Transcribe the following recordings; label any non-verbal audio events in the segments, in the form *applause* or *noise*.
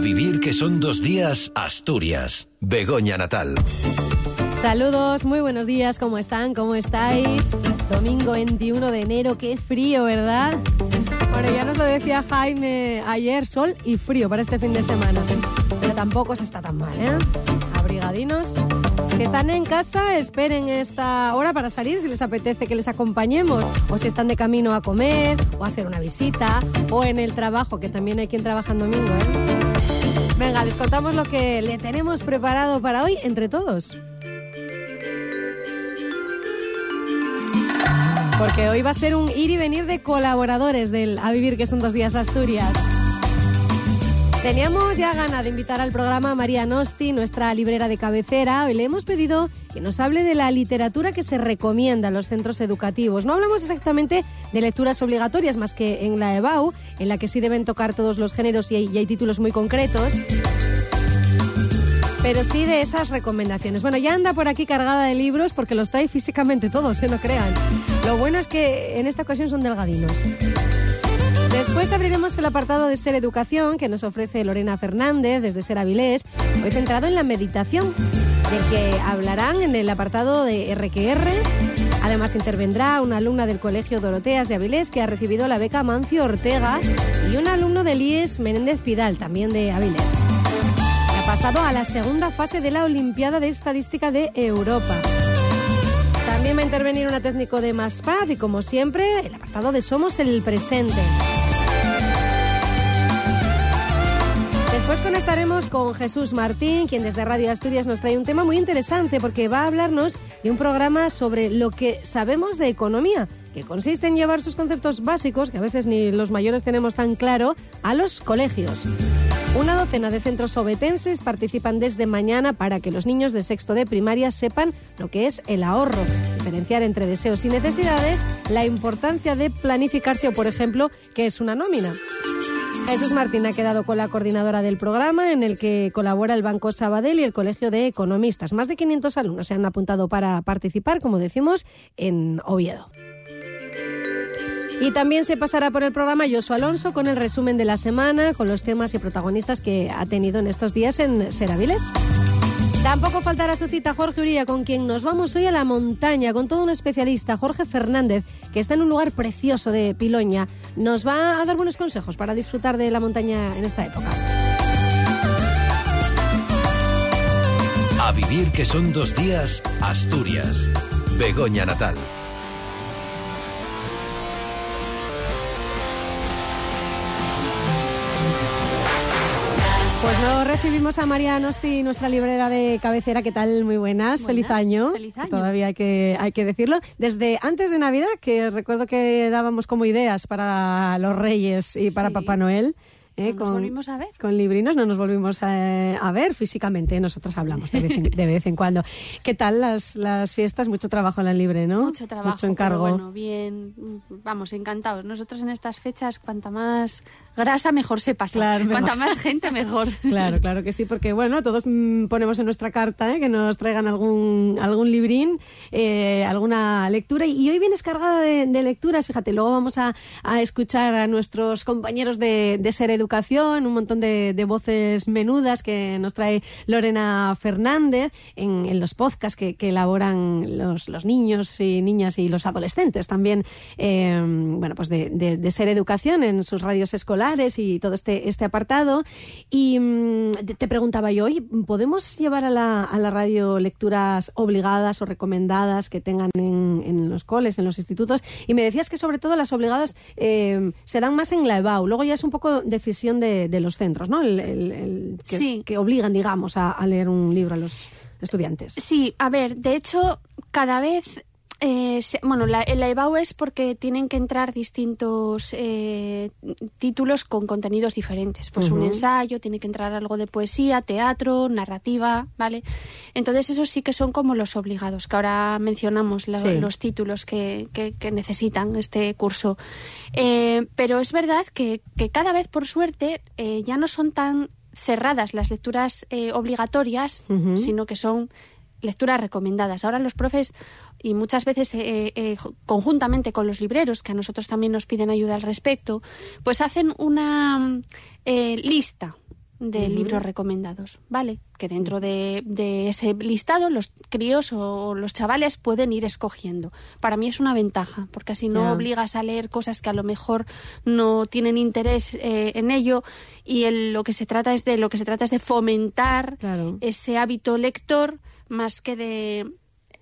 Vivir que son dos días, Asturias. Begoña Natal. Saludos, muy buenos días, ¿cómo están? ¿Cómo estáis? Domingo 21 de enero, qué frío, ¿verdad? Bueno, ya nos lo decía Jaime ayer, sol y frío para este fin de semana. Pero tampoco se está tan mal, ¿eh? Abrigadinos. Si están en casa, esperen esta hora para salir si les apetece que les acompañemos. O si están de camino a comer, o a hacer una visita, o en el trabajo, que también hay quien trabaja en domingo, ¿eh? Venga, les contamos lo que le tenemos preparado para hoy entre todos. Porque hoy va a ser un ir y venir de colaboradores del A Vivir, que son dos días Asturias. Teníamos ya ganas de invitar al programa a María Nosti, nuestra librera de cabecera. Hoy le hemos pedido que nos hable de la literatura que se recomienda en los centros educativos. No hablamos exactamente de lecturas obligatorias, más que en la EBAU, en la que sí deben tocar todos los géneros y hay, títulos muy concretos pero sí de esas recomendaciones. Bueno, ya anda por aquí cargada de libros porque los trae físicamente todos, se ¿eh? no crean. Lo bueno es que en esta ocasión son delgadinos. Después abriremos el apartado de Ser Educación que nos ofrece Lorena Fernández desde Ser Avilés, hoy centrado en la meditación, del que hablarán en el apartado de RQR. Además intervendrá una alumna del Colegio Doroteas de Avilés que ha recibido la beca Mancio Ortega y un alumno del IES Menéndez Pidal, también de Avilés pasado a la segunda fase de la Olimpiada de Estadística de Europa. También va a intervenir una técnico de Más Paz y, como siempre, el apartado de Somos el Presente. Después conectaremos con Jesús Martín, quien desde Radio Asturias nos trae un tema muy interesante porque va a hablarnos de un programa sobre lo que sabemos de economía, que consiste en llevar sus conceptos básicos, que a veces ni los mayores tenemos tan claro, a los colegios. Una docena de centros obetenses participan desde mañana para que los niños de sexto de primaria sepan lo que es el ahorro, diferenciar entre deseos y necesidades, la importancia de planificarse o, por ejemplo, qué es una nómina. Jesús Martín ha quedado con la coordinadora del programa en el que colabora el Banco Sabadell y el Colegio de Economistas. Más de 500 alumnos se han apuntado para participar, como decimos, en Oviedo. Y también se pasará por el programa Josu Alonso con el resumen de la semana, con los temas y protagonistas que ha tenido en estos días en Seraviles. Tampoco faltará su cita Jorge Uría, con quien nos vamos hoy a la montaña, con todo un especialista, Jorge Fernández, que está en un lugar precioso de Piloña. Nos va a dar buenos consejos para disfrutar de la montaña en esta época. A vivir que son dos días, Asturias. Begoña Natal. Pues no recibimos a María Nosti, nuestra librera de cabecera. ¿Qué tal? Muy buenas. feliz año. Feliz año. Todavía hay que, hay que decirlo. Desde antes de Navidad, que recuerdo que dábamos como ideas para los Reyes y para Sí. Papá Noel. ¿Eh? No nos volvimos a ver. Con librinos no nos volvimos a, a ver físicamente. Nosotros hablamos de vez en, de vez en cuando. ¿Qué tal las, las fiestas? Mucho trabajo en la libre, ¿no? Mucho trabajo. Mucho encargo. pero bueno, bien. Vamos, encantados. Nosotros en estas fechas, cuanta más grasa, mejor se pasa. Claro, mejor. cuanta más gente, mejor. *laughs* Claro, claro que sí, porque bueno, todos mm, ponemos en nuestra carta ¿eh? que nos traigan algún, algún librín, eh, alguna lectura. Y hoy vienes cargada de, de lecturas, fíjate, luego vamos a, a escuchar a nuestros compañeros de, de Ser Educación, un montón de, de voces menudas que nos trae Lorena Fernández en, en los podcasts que, que elaboran los, los niños y niñas y los adolescentes también, eh, bueno, pues de, de- de Ser Educación en sus radios escolares y todo este, este apartado. Y mm, te preguntaba yo, oye, ¿podemos llevar a la, a la radio lecturas obligadas o recomendadas que tengan en, en los coles, en los institutos? Y me decías que sobre todo las obligadas eh, se dan más en la EBAU. Luego ya es un poco decisión de, de los centros, ¿no? El, el- el- que, es- Sí. que obligan, digamos, a, a leer un libro a los estudiantes. Sí, a ver, de hecho, cada vez. Eh, bueno, la, la EBAU es porque tienen que entrar distintos eh, títulos con contenidos diferentes. Pues un ensayo, tiene que entrar algo de poesía, teatro, narrativa, ¿vale? Entonces, esos sí que son como los obligados, que ahora mencionamos la- Sí. los títulos que, que- que necesitan este curso. Eh, pero es verdad que, que cada vez, por suerte, eh, ya no son tan cerradas las lecturas eh, obligatorias, sino que son lecturas recomendadas. Ahora los profes, y muchas veces eh, eh, conjuntamente con los libreros, que a nosotros también nos piden ayuda al respecto, pues hacen una eh, lista de libros recomendados, ¿vale? Que dentro de, de, ese listado los críos o los chavales pueden ir escogiendo. Para mí es una ventaja, porque así no obligas a leer cosas que a lo mejor no tienen interés eh, en ello y el- lo que se trata es de lo que se trata es de fomentar Claro. ese hábito lector más que de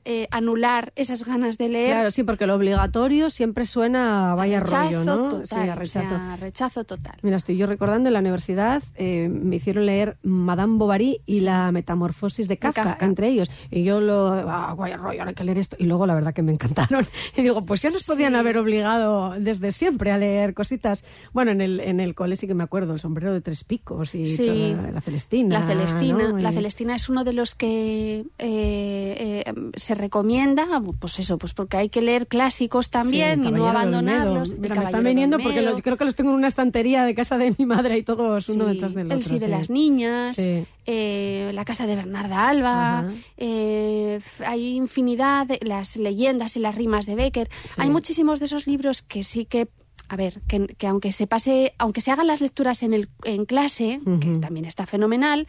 eh, anular esas ganas de leer. Claro, sí, porque lo obligatorio siempre suena a vaya rechazo rollo, ¿no? total, sí, a o rechazo. sea, rechazo total. Mira, estoy yo recordando en la universidad, eh, me hicieron leer Madame Bovary y la metamorfosis de Kafka, Kafka. entre ellos. Y yo lo, ah, vaya rollo, ahora hay que leer esto. Y luego la verdad que me encantaron. *laughs* Y digo, pues ya nos podían haber obligado desde siempre a leer cositas. Bueno, en el, en el cole sí que me acuerdo, el sombrero de tres picos y Sí. toda la Celestina. La Celestina, ¿no? la Celestina es uno de los que eh, se recomienda, pues eso, pues porque hay que leer clásicos también el y no abandonarlos. El Mira, me están viniendo porque Olmedo. lo- creo que los tengo en una estantería de casa de mi madre y todos uno detrás del El otro. sí de las niñas, eh, la casa de Bernarda Alba, eh, hay infinidad de las leyendas y las rimas de Becker. Hay muchísimos de esos libros que sí que a ver, que, que aunque se pase, aunque se hagan las lecturas en el en clase, que también está fenomenal,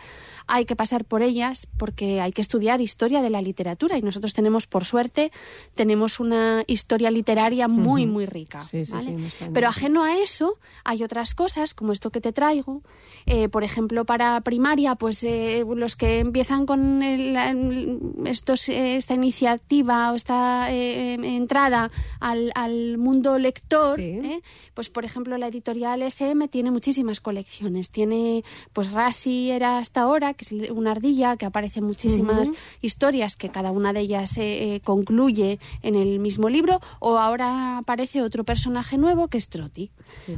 hay que pasar por ellas porque hay que estudiar historia de la literatura y nosotros tenemos por suerte tenemos una historia literaria muy muy rica, Sí, sí, ¿vale? sí, en España, Pero ajeno a eso, hay otras cosas, como esto que te traigo. Eh, por ejemplo, para primaria, pues eh, los que empiezan con el- el- estos, eh, esta iniciativa o esta eh, eh, entrada al, al mundo lector, pues por ejemplo, la editorial SM tiene muchísimas colecciones. Tiene, pues Rasi era hasta ahora, que es una ardilla, que aparecen muchísimas historias, que cada una de ellas eh, eh, concluye en el mismo libro, o ahora aparece otro personaje nuevo que es Troti.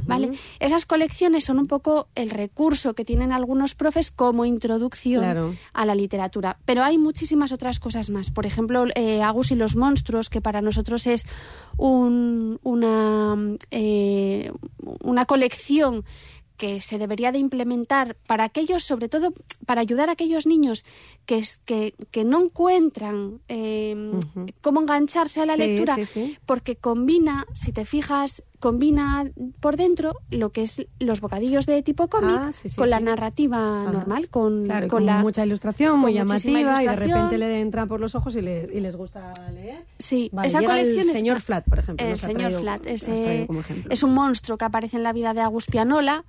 ¿vale? Esas colecciones son un poco el recurso que tienen algunos profes como introducción Claro. a la literatura. Pero hay muchísimas otras cosas más. Por ejemplo, eh, Agus y los monstruos, que para nosotros es un- una, eh, una colección que se debería de implementar para aquellos, sobre todo para ayudar a aquellos niños que, que, que no encuentran eh, cómo engancharse a la Sí, lectura, sí, sí. porque combina, si te fijas, combina por dentro lo que es los bocadillos de tipo cómic Ah, sí, sí, con la narrativa Ajá. normal, con, Claro, con con la mucha ilustración, muy llamativa, y de repente le entra por los ojos y les, y les gusta leer. Sí, Vale, esa colección el es- señor Flat, por ejemplo, El ha señor traído- Flat ese es un monstruo que aparece en la vida de Agus Pianola.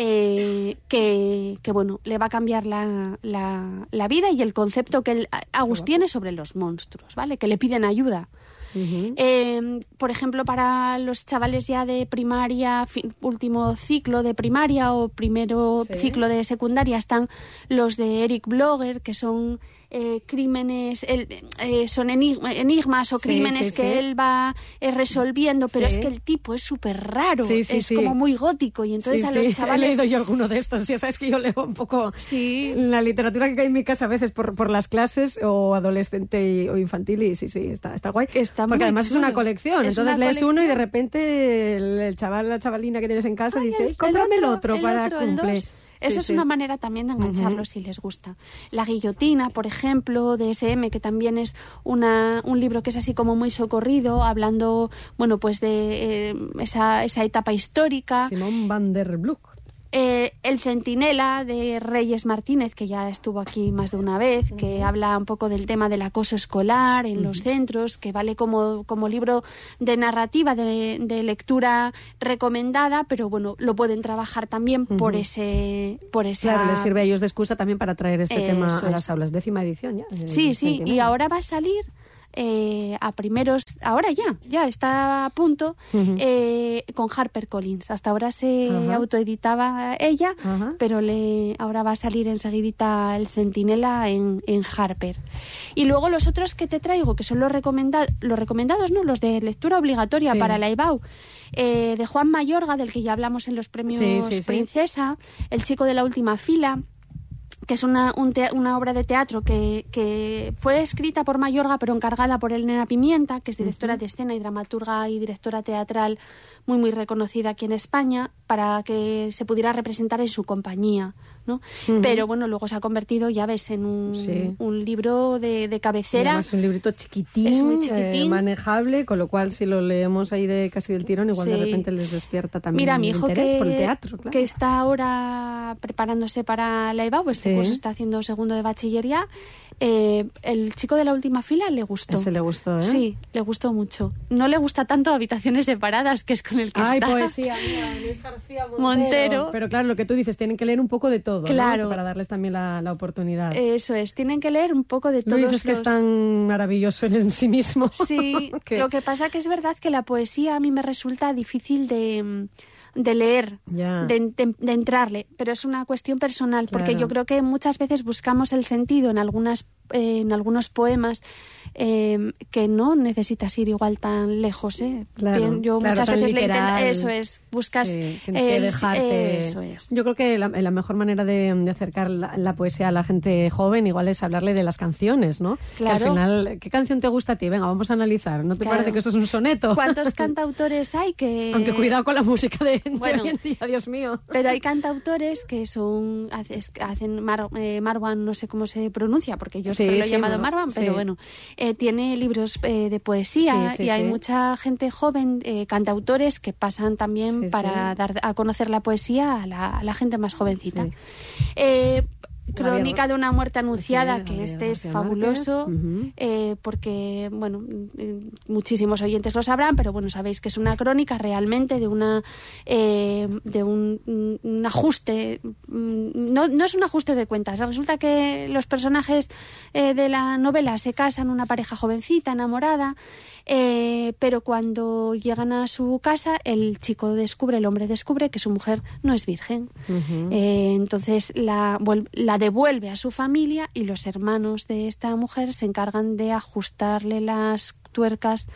Eh, que, que, bueno, le va a cambiar la, la- la vida y el concepto que el, Agus tiene sobre los monstruos, ¿vale? Que le piden ayuda. Eh, por ejemplo, para los chavales ya de primaria, último ciclo de primaria o primero Sí. ciclo de secundaria, están los de Eric Blogger, que son eh, crímenes, el- eh, son enigma- enigmas o Sí, crímenes sí, que sí. él va eh, resolviendo, pero es que el tipo es súper raro, es como muy gótico y entonces a los *laughs* He chavales... leído yo alguno de estos. Ya sabes que yo leo un poco Sí. la literatura que hay en mi casa a veces por, por las clases o adolescente y- o infantil y sí, sí, está, está guay. Está Porque además es una colección. Es Entonces una lees uno y de repente el, el chaval, la chavalina que tienes en casa Ay, dice, el- "Ay, cómprame el otro, el para otro, el cumple. dos. Sí, Eso es sí. una manera también de engancharlos si les gusta. La guillotina, por ejemplo, de SM, que también es una, un libro que es así como muy socorrido, hablando, bueno, pues de eh, esa, esa etapa histórica. Simón van der Broek. Eh, el Centinela de Reyes Martínez, que ya estuvo aquí más de una vez, que habla un poco del tema del acoso escolar en los centros, que vale como, como libro de narrativa, de, de lectura recomendada, pero bueno, lo pueden trabajar también por ese por esa Claro, les sirve a ellos de excusa también para traer este tema a las aulas. Décima edición ya. Sí, sí, y ahora va a salir eh, a primeros, ahora ya, ya está a punto eh, con Harper Collins. Hasta ahora se autoeditaba ella, pero le, ahora va a salir enseguidita el Centinela en, en Harper. Y luego los otros que te traigo, que son los, recomenda los recomendados, ¿no? Los de lectura obligatoria Sí. para la IBAU, eh, de Juan Mayorga, del que ya hablamos en los premios Sí, sí, sí. Princesa, El chico de la última fila, que es una, un una obra de teatro que, que fue escrita por Mayorga, pero encargada por Elena Pimienta, que es directora de escena y dramaturga y directora teatral muy, muy reconocida aquí en España. para que se pudiera representar en su compañía. ¿No? Pero bueno, luego se ha convertido, ya ves, en un, Sí. un libro de, de cabecera. Además, un librito chiquitín, Es muy eh, chiquitín. manejable, con lo cual si lo leemos ahí de casi del tirón, igual de repente les despierta también Mira, mi hijo interés que, por el teatro. Claro. que está ahora preparándose para la EBAU, este Sí. curso está haciendo segundo de bachillería, eh, el chico de la última fila le gustó. Ese le gustó, ¿eh? Sí, le gustó mucho. No le gusta tanto Habitaciones separadas, que es con el que Ay, está. poesía, *laughs* mira, Luis García Montero. Montero. Pero claro, lo que tú dices, tienen que leer un poco de todo, ¿no? Claro. Para darles también la, la oportunidad. Eso es, tienen que leer un poco de todos Luis es que es tan maravilloso en, sí mismo. Sí, *laughs* que- lo que pasa que es verdad que la poesía a mí me resulta difícil de, de leer, de, de- de entrarle, pero es una cuestión personal, porque yo creo que muchas veces buscamos el sentido en algunas eh, en algunos poemas eh, que no necesitas ir igual tan lejos. ¿eh? Claro, Bien, yo claro, muchas veces le intento, literal. eso es, buscas Sí, tienes que el- dejarte. eso es. Yo creo que la, la mejor manera de, de acercar la, la poesía a la gente joven igual es hablarle de las canciones, ¿no? Que Claro. al final, ¿qué canción te gusta a ti? Venga, vamos a analizar. ¿No te Claro. parece que eso es un soneto? ¿Cuántos *laughs* cantautores hay que Aunque cuidado con la música de, de Bueno. hoy en día, Dios mío. Pero hay cantautores que son hacen Mar- eh, Marwan, no sé cómo se pronuncia, porque yo Sí, lo he llamado bueno, Marwan, pero bueno, eh, tiene libros eh, de poesía Sí, sí, y hay mucha gente joven, eh, cantautores, que pasan también para dar a conocer la poesía a la, a la gente más jovencita. Crónica de una muerte anunciada, que este es fabuloso, eh, porque, bueno, mm, muchísimos oyentes lo sabrán, pero bueno, sabéis que es una crónica realmente de una eh, de un, un ajuste, mm, no, no es un ajuste de cuentas, resulta que los personajes eh, de la novela se casan, una pareja jovencita, enamorada, eh, pero cuando llegan a su casa, el chico descubre, el hombre descubre que su mujer no es virgen. Eh, entonces la, la devuelve a su familia y los hermanos de esta mujer se encargan de ajustarle las tuercas,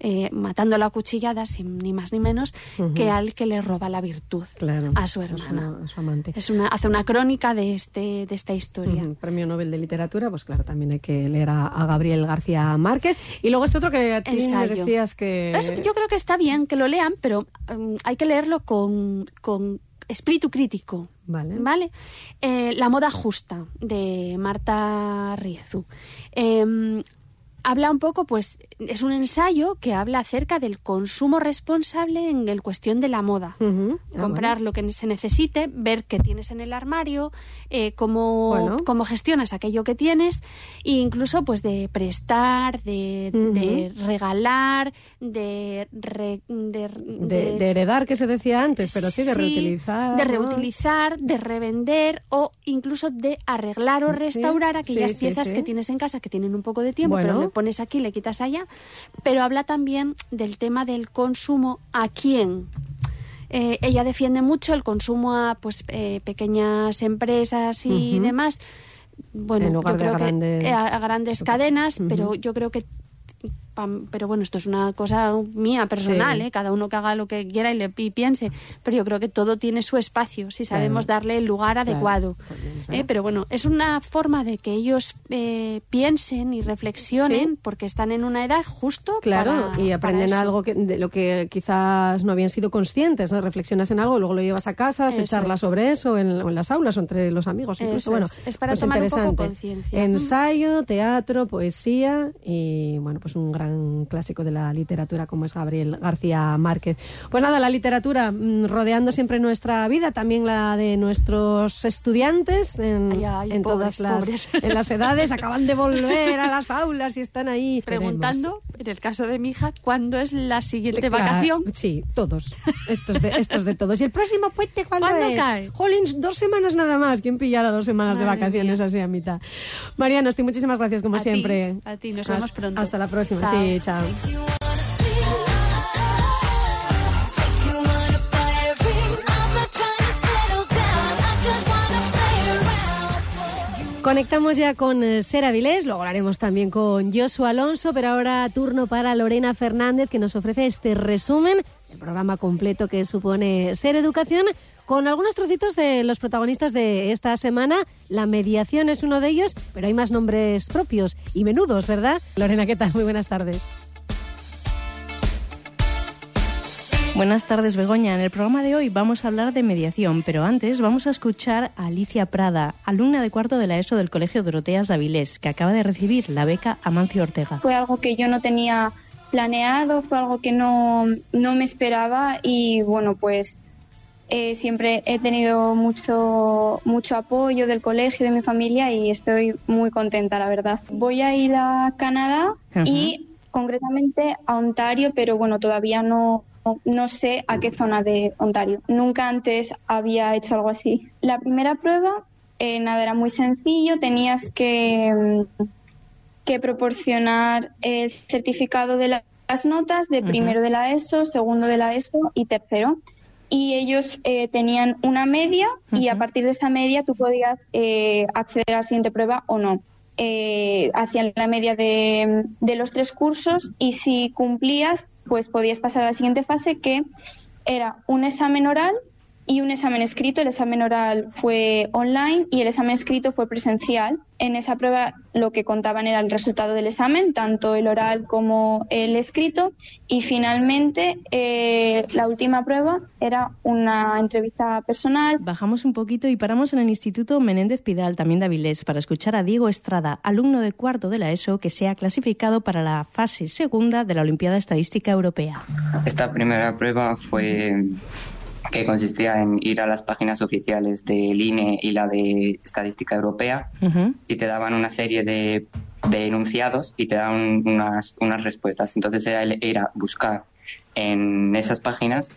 eh, matándola a cuchilladas, sin ni más ni menos, que al que le roba la virtud Claro. a su a hermana. a su amante. Es una, hace una crónica de, este, de esta historia. Ujú, Premio Nobel de Literatura, pues claro, también hay que leer a, a Gabriel García Márquez. Y luego este otro que a ti me decías que... Eso yo creo que está bien que lo lean, pero mm, hay que leerlo con, con espíritu crítico. Vale. ¿Vale? Eh, la moda justa de Marta Riezu. Eh, habla un poco, pues, es un ensayo que habla acerca del consumo responsable en el cuestión de la moda. Ah, Comprar lo que se necesite, ver qué tienes en el armario, eh, cómo, Bueno. cómo gestionas aquello que tienes, e incluso pues de prestar, de, regalar, de, re- de, heredar, que se decía antes, pero sí de reutilizar. De reutilizar, de revender o incluso de arreglar o Sí, restaurar aquellas sí, piezas que tienes en casa que tienen un poco de tiempo, Bueno. pero le pones aquí, le quitas allá. Pero habla también del tema del consumo a quién. Eh, ella defiende mucho el consumo a pues eh, pequeñas empresas y demás. Bueno, yo creo que grandes- a, a grandes cadenas, pero yo creo que pero bueno, esto es una cosa mía personal, Sí. ¿eh? cada uno que haga lo que quiera y, le, y piense, pero yo creo que todo tiene su espacio, si sabemos Claro. darle el lugar Claro, adecuado. pues es ¿eh? Pero bueno, es una forma de que ellos eh, piensen y reflexionen Sí. porque están en una edad justo Claro, para- y aprenden para algo que, de lo que quizás no habían sido conscientes, ¿no? Reflexionas en algo, luego lo llevas a casa, se charla es. sobre eso en, o en las aulas o entre los amigos. Incluso, Eso bueno, es. Es para pues tomar un poco conciencia. Ensayo, teatro, poesía y, bueno, pues un gran clásico de la literatura como es Gabriel García Márquez. Pues nada, la literatura mm, rodeando siempre nuestra vida, también la de nuestros estudiantes en, Ay, ay, en pobres, todas las, pobres. en las edades, acaban de volver a las *laughs* aulas y están ahí. Preguntando, en el caso de mi hija, ¿cuándo es la siguiente Claro, vacación? Sí, todos. Estos de, estos de todos. ¿Y el próximo puente cuándo, ¿Cuándo es? cae? Jolins, dos semanas nada más. ¿Quién pillara dos semanas de vacaciones mía. así a mitad? Mariano, estoy muchísimas gracias como A siempre. a ti, nos vemos pronto. Hasta la próxima. Chao. Sí, chao. Conectamos ya con eh, Sera Vilés, luego hablaremos también con Joshua Alonso, pero ahora turno para Lorena Fernández que nos ofrece este resumen del programa completo que supone Ser Educación con algunos trocitos de los protagonistas de esta semana. La mediación es uno de ellos, pero hay más nombres propios y menudos, ¿verdad? Lorena, ¿qué tal? Muy buenas tardes. Buenas tardes, Begoña. En el programa de hoy vamos a hablar de mediación, pero antes vamos a escuchar a Alicia Prada, alumna de cuarto de la ESO del Colegio Doroteas de Avilés, que acaba de recibir la beca Amancio Ortega. Fue algo que yo no tenía planeado, fue algo que no, no me esperaba y bueno, pues eh, siempre he tenido mucho, mucho apoyo del colegio, de mi familia y estoy muy contenta, la verdad. Voy a ir a Canadá y concretamente a Ontario, pero bueno, todavía no, no sé a qué zona de Ontario. Nunca antes había hecho algo así. La primera prueba, eh, nada, era muy sencillo. Tenías que, mm, que proporcionar el certificado de las notas de primero de la ESO, segundo de la ESO y tercero. Y ellos eh, tenían una media y a partir de esa media tú podías eh, acceder a la siguiente prueba o no. hacían la media de, de los tres cursos y si cumplías pues podías pasar a la siguiente fase que era un examen oral y un examen escrito. El examen oral fue online y el examen escrito fue presencial. En esa prueba lo que contaban era el resultado del examen, tanto el oral como el escrito. Y finalmente eh, la última prueba era una entrevista personal. Bajamos un poquito y paramos en el Instituto Menéndez Pidal, también de Avilés, para escuchar a Diego Estrada, alumno de cuarto de la ESO, que se ha clasificado para la fase segunda de la Olimpiada Estadística Europea. Esta primera prueba fue que consistía en ir a las páginas oficiales del INE y la de Estadística Europea y te daban una serie de, de, enunciados y te daban unas, unas respuestas. Entonces era, era buscar en esas páginas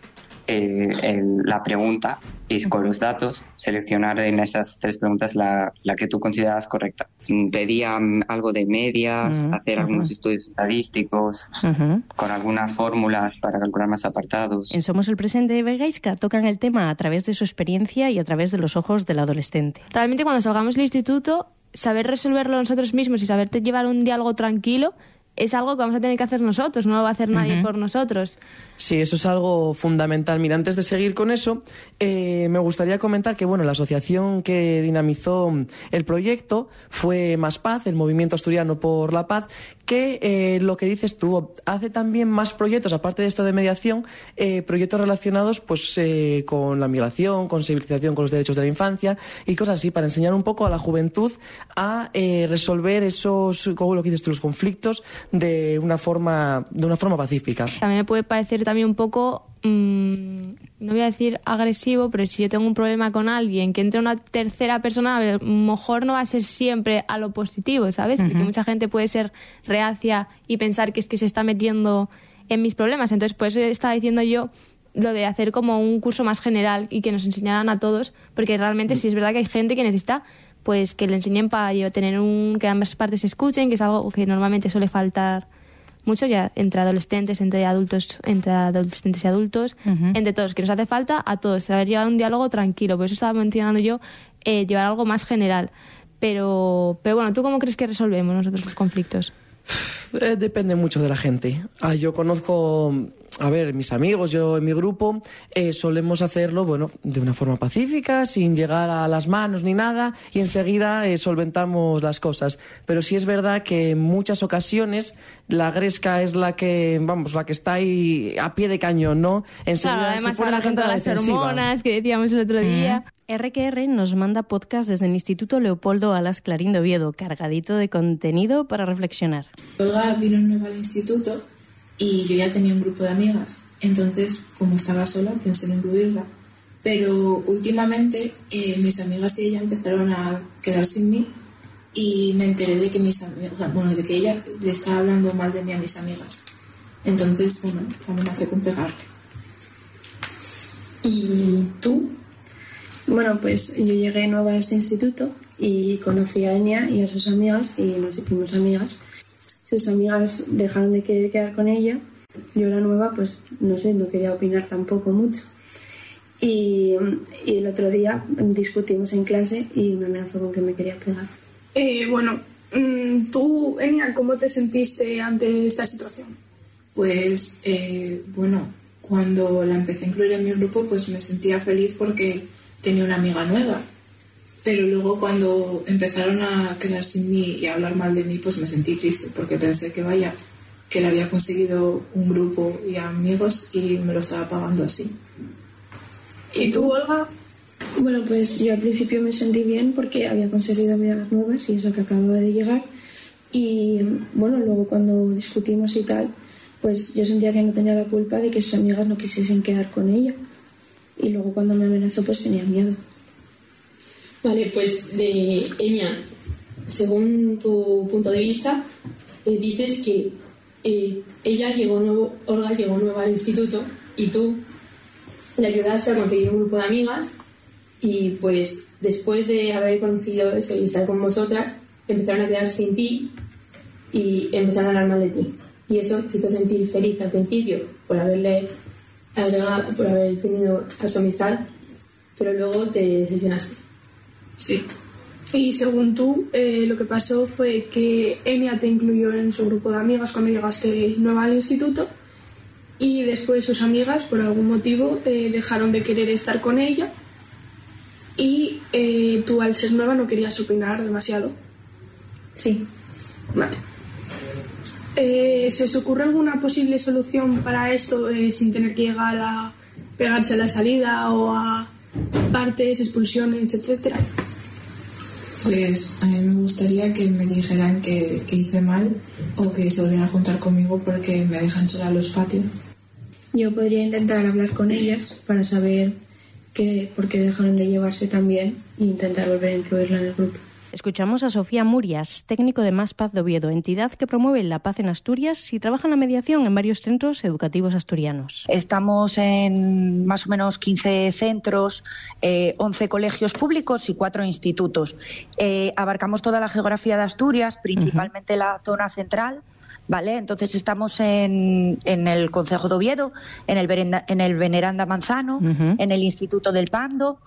eh, la pregunta y con los datos seleccionar en esas tres preguntas la, la que tú consideras correcta. Pedía algo de medias, hacer algunos estudios estadísticos con algunas fórmulas para calcular más apartados. En Somos el Presente de Vegaisca tocan el tema a través de su experiencia y a través de los ojos del adolescente. Realmente cuando salgamos del instituto, saber resolverlo nosotros mismos y saberte llevar un diálogo tranquilo es algo que vamos a tener que hacer nosotros, no lo va a hacer nadie por nosotros. Sí, eso es algo fundamental. Mira, antes de seguir con eso, eh, me gustaría comentar que bueno, la asociación que dinamizó el proyecto fue Más Paz, el Movimiento Asturiano por la Paz, que eh, lo que dices tú hace también más proyectos, aparte de esto de mediación, eh, proyectos relacionados pues con la migración, con sensibilización con los derechos de la infancia y cosas así, para enseñar un poco a la juventud a resolver esos, como lo que dices tú, los conflictos de una forma, de una forma pacífica. También me puede parecer también un poco, mm, no voy a decir agresivo, pero si yo tengo un problema con alguien, que entre una tercera persona, a lo mejor no va a ser siempre a lo positivo, ¿sabes? Porque mucha gente puede ser reacia y pensar que es que se está metiendo en mis problemas. Entonces, pues estaba diciendo yo lo de hacer como un curso más general y que nos enseñaran a todos, porque realmente sí es verdad que hay gente que necesita pues que le enseñen para tener un que ambas partes escuchen, que es algo que normalmente suele faltar mucho ya entre adolescentes, entre adultos, entre adolescentes y adultos, entre todos, que nos hace falta a todos, saber llevar un diálogo tranquilo. Por eso estaba mencionando yo eh, llevar algo más general. Pero, pero bueno, ¿tú cómo crees que resolvemos nosotros los conflictos? Eh, depende mucho de la gente. Ah, yo conozco, a ver, mis amigos, yo en mi grupo, eh, solemos hacerlo, bueno, de una forma pacífica, sin llegar a las manos ni nada, y enseguida eh, solventamos las cosas. Pero sí es verdad que en muchas ocasiones la gresca es la que, vamos, la que está ahí a pie de cañón, ¿no? Enseguida claro, además se pone la gente las hormonas que decíamos el otro día. RQR nos manda podcast desde el Instituto Leopoldo Alas Clarín de Oviedo, cargadito de contenido para reflexionar. Olga vino nueva al instituto y yo ya tenía un grupo de amigas. Entonces, como estaba sola, pensé en incluirla. Pero últimamente eh, mis amigas y ella empezaron a quedar sin mí y me enteré de que mis bueno, de que ella le estaba hablando mal de mí a mis amigas. Entonces, bueno, amenacé con pegarle. ¿Y tú? Bueno, pues yo llegué nueva a este instituto y conocí a Enya y a sus amigas y nos hicimos amigas. Sus amigas dejaron de querer quedar con ella. Yo la nueva, pues no sé, no quería opinar tampoco mucho. Y, el otro día discutimos en clase y me amenazó con que me quería pegar. Eh, bueno, mm, tú, Enya, ¿cómo te sentiste ante esta situación? Pues, eh, bueno, cuando la empecé a incluir en mi grupo, pues me sentía feliz porque tenía una amiga nueva. Pero luego cuando empezaron a quedar sin mí y a hablar mal de mí, pues me sentí triste porque pensé que vaya, que le había conseguido un grupo y amigos y me lo estaba pagando así. ¿Y tú, Olga? Bueno, pues yo al principio me sentí bien porque había conseguido amigas nuevas y eso que acababa de llegar. Y bueno, luego cuando discutimos y tal, pues yo sentía que no tenía la culpa de que sus amigas no quisiesen quedar con ella. Y luego cuando me amenazó, pues tenía miedo. Vale, pues de Enya, según tu punto de vista, eh, dices que eh, ella llegó nuevo, Olga llegó nueva al instituto y tú le ayudaste a conseguir un grupo de amigas y pues después de haber conseguido eso y estar con vosotras, empezaron a quedarse sin ti y empezaron a hablar mal de ti. Y eso te hizo sentir feliz al principio por haberle agregado, por haber tenido a su amistad, pero luego te decepcionaste. Sí. Y según tú, eh, lo que pasó fue que Enya te incluyó en su grupo de amigas cuando llegaste nueva al instituto y después sus amigas, por algún motivo, eh, dejaron de querer estar con ella y eh, tú al ser nueva no querías opinar demasiado. Sí. Vale. Eh, ¿Se os ocurre alguna posible solución para esto eh, sin tener que llegar a pegarse a la salida o a partes, expulsiones, etcétera? Pues a mí me gustaría que me dijeran que, que hice mal o que se volvieran a juntar conmigo porque me dejan sola los patios. Yo podría intentar hablar con ellas para saber que, por qué dejaron de llevarse tan bien e intentar volver a incluirla en el grupo. Escuchamos a Sofía Murias, técnico de Más Paz de Oviedo, entidad que promueve la paz en Asturias y trabaja en la mediación en varios centros educativos asturianos. Estamos en más o menos 15 centros, eh, 11 colegios públicos y 4 institutos. Eh, abarcamos toda la geografía de Asturias, principalmente la zona central. ¿Vale? Entonces estamos en, en el Consejo de Oviedo, en el, Verenda- en el Veneranda Manzano, en el Instituto del Pando,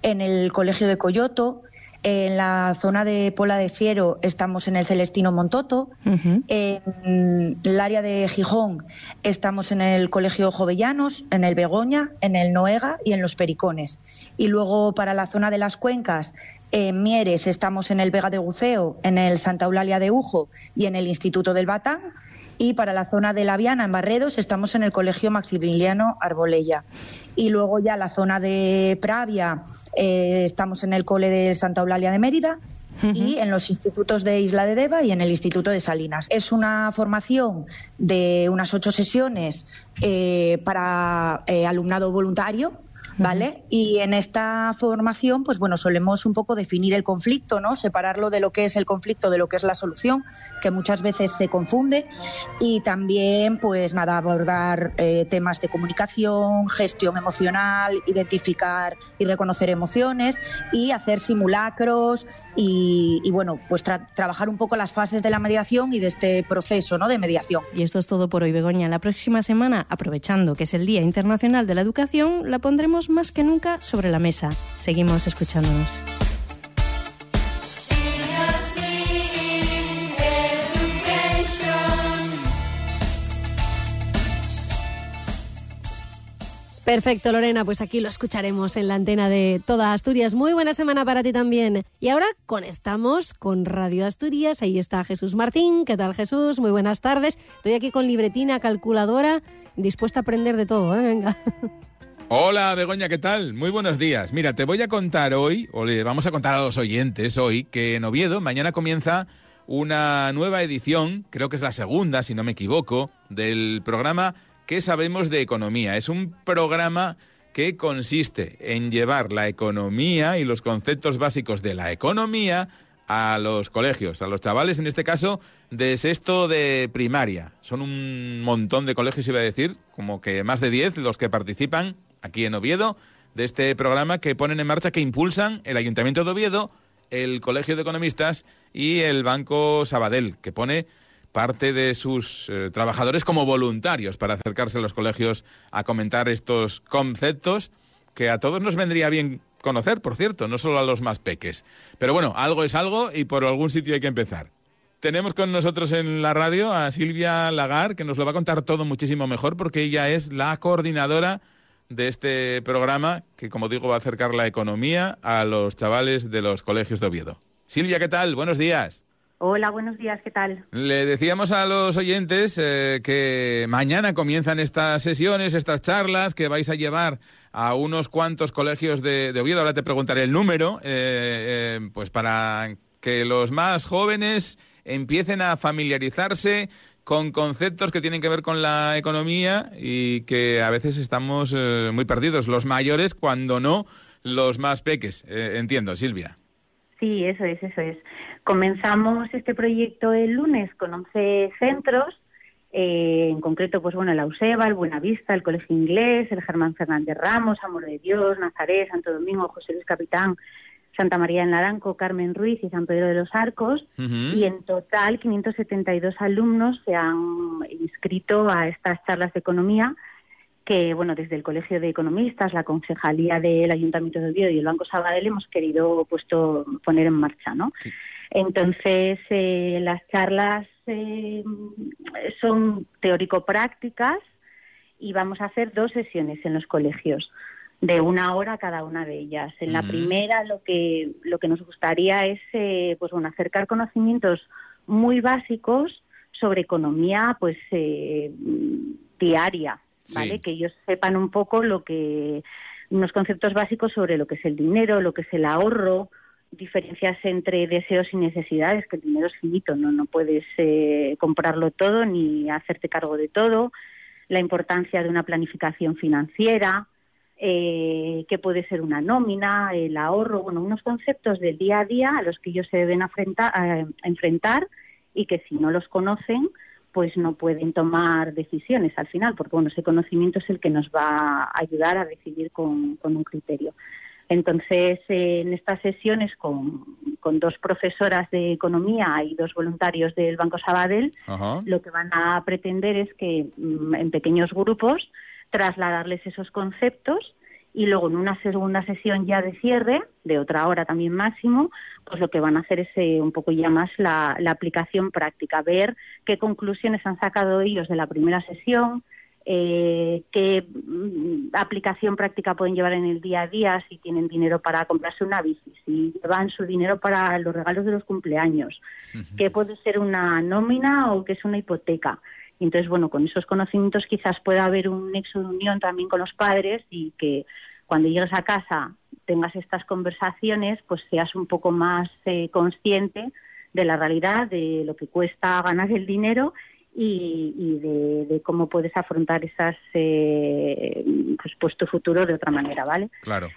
en el Colegio de Coyoto, en la zona de Pola de Siero estamos en el Celestino Montoto, en el área de Gijón estamos en el Colegio Jovellanos, en el Begoña, en el Noega y en los Pericones. Y luego para la zona de las cuencas, en Mieres estamos en el Vega de Buceo, en el Santa Eulalia de Ujo y en el Instituto del Batán. Y para la zona de La Viana, en Barredos, estamos en el Colegio Maximiliano Arbolella. Y luego ya la zona de Pravia, eh, estamos en el Cole de Santa Eulalia de Mérida y en los institutos de Isla de Deva y en el Instituto de Salinas. Es una formación de unas ocho sesiones eh, para eh, alumnado voluntario. ¿Vale? Y en esta formación, pues bueno, solemos un poco definir el conflicto, ¿no? Separarlo de lo que es el conflicto de lo que es la solución, que muchas veces se confunde. Y también, pues nada, abordar eh, temas de comunicación, gestión emocional, identificar y reconocer emociones y hacer simulacros y, y, bueno, pues tra- trabajar un poco las fases de la mediación y de este proceso, ¿no? De mediación. Y esto es todo por hoy, Begoña. La próxima semana, aprovechando que es el Día Internacional de la Educación, la pondremos más que nunca sobre la mesa. Seguimos escuchándonos. Perfecto, Lorena, pues aquí lo escucharemos en la antena de toda Asturias. Muy buena semana para ti también. Y ahora conectamos con Radio Asturias. Ahí está Jesús Martín. ¿Qué tal, Jesús? Muy buenas tardes. Estoy aquí con libretina, calculadora, dispuesta a aprender de todo, ¿eh? Venga. Hola Begoña, ¿qué tal? Muy buenos días. Mira, te voy a contar hoy, o le vamos a contar a los oyentes hoy, que en Oviedo mañana comienza una nueva edición, creo que es la segunda, si no me equivoco, del programa ¿Qué sabemos de economía? Es un programa que consiste en llevar la economía y los conceptos básicos de la economía a los colegios, a los chavales, en este caso, de sexto de primaria. Son un montón de colegios, iba a decir, como que más de 10 los que participan aquí en Oviedo de este programa que ponen en marcha, que impulsan el Ayuntamiento de Oviedo, el Colegio de Economistas y el Banco Sabadell, que pone parte de sus eh, trabajadores como voluntarios para acercarse a los colegios a comentar estos conceptos que a todos nos vendría bien conocer, por cierto, no solo a los más peques. Pero bueno, algo es algo y por algún sitio hay que empezar. Tenemos con nosotros en la radio a Silvia Lagar, que nos lo va a contar todo muchísimo mejor, porque ella es la coordinadora de este programa, que como digo va a acercar la economía a los chavales de los colegios de Oviedo. Silvia, ¿qué tal? Buenos días. Hola, buenos días, ¿qué tal? Le decíamos a los oyentes eh, que mañana comienzan estas sesiones, estas charlas que vais a llevar a unos cuantos colegios de, de Oviedo. Ahora te preguntaré el número, eh, eh, pues para que los más jóvenes empiecen a familiarizarse con conceptos que tienen que ver con la economía y que a veces estamos eh, muy perdidos, los mayores cuando no los más peques. Eh, entiendo, Silvia. Sí, eso es, eso es. Comenzamos este proyecto el lunes con 11 centros, eh, en concreto, pues bueno, la USEBA, el Buenavista, el Colegio Inglés, el Germán Fernández Ramos, Amor de Dios, Nazaret, Santo Domingo, José Luis Capitán, Santa María en Laranco, Carmen Ruiz y San Pedro de los Arcos. Y en total, 572 alumnos se han inscrito a estas charlas de economía que, bueno, desde el Colegio de Economistas, la Concejalía del Ayuntamiento de Oviedo y el Banco Sabadell hemos querido puesto poner en marcha, ¿no? Entonces, eh, las charlas eh, son teórico-prácticas y vamos a hacer dos sesiones en los colegios de una hora cada una de ellas. En la primera lo que lo que nos gustaría es eh, pues bueno acercar conocimientos muy básicos sobre economía pues eh, diaria, ¿vale? Que ellos sepan un poco lo que unos conceptos básicos sobre lo que es el dinero, lo que es el ahorro, diferencias entre deseos y necesidades, que el dinero es finito, no no puedes eh, comprarlo todo ni hacerte cargo de todo, la importancia de una planificación financiera, eh, que puede ser una nómina, el ahorro, bueno, unos conceptos del día a día a los que ellos se deben enfrentar y que si no los conocen, pues no pueden tomar decisiones al final, porque bueno, ese conocimiento es el que nos va a ayudar a decidir con, con un criterio. Entonces, eh, en estas sesiones con, con, dos profesoras de economía y dos voluntarios del Banco Sabadell, lo que van a pretender es que mm, en pequeños grupos trasladarles esos conceptos y luego en una segunda sesión ya de cierre, de otra hora también máximo, pues lo que van a hacer es eh, un poco ya más la, la, aplicación práctica, ver qué conclusiones han sacado ellos de la primera sesión, eh, qué mm, aplicación práctica pueden llevar en el día a día, si tienen dinero para comprarse una bici, si llevan su dinero para los regalos de los cumpleaños, qué puede ser una nómina o qué es una hipoteca. Entonces, bueno, con esos conocimientos quizás pueda haber un nexo de unión también con los padres y que cuando llegues a casa tengas estas conversaciones, pues seas un poco más eh, consciente de la realidad, de lo que cuesta ganar el dinero y, de, cómo puedes afrontar esas eh, pues, pues, tu futuro de otra manera, ¿vale? Claro.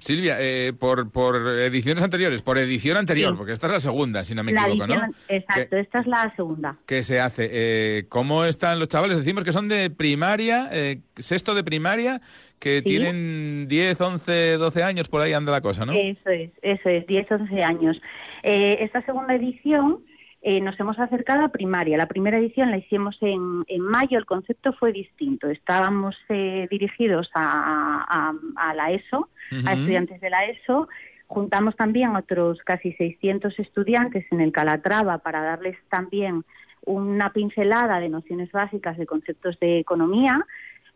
Silvia, eh, por, por ediciones anteriores, por edición anterior, porque esta es la segunda, si no me equivoco, ¿no? Exacto, esta es la segunda. ¿Qué se hace? Eh, ¿Cómo están los chavales? Decimos que son de primaria, eh, sexto de primaria, que tienen 10, 11, 12 años, por ahí anda la cosa, ¿no? Eso es, eso es, 10, 11 años. esta segunda edición eh, nos hemos acercado a primaria. La primera edición la hicimos en, en mayo, el concepto fue distinto. Estábamos eh, dirigidos a, a, la ESO, a estudiantes de la ESO. Juntamos también otros casi 600 estudiantes en el Calatrava para darles también una pincelada de nociones básicas de conceptos de economía,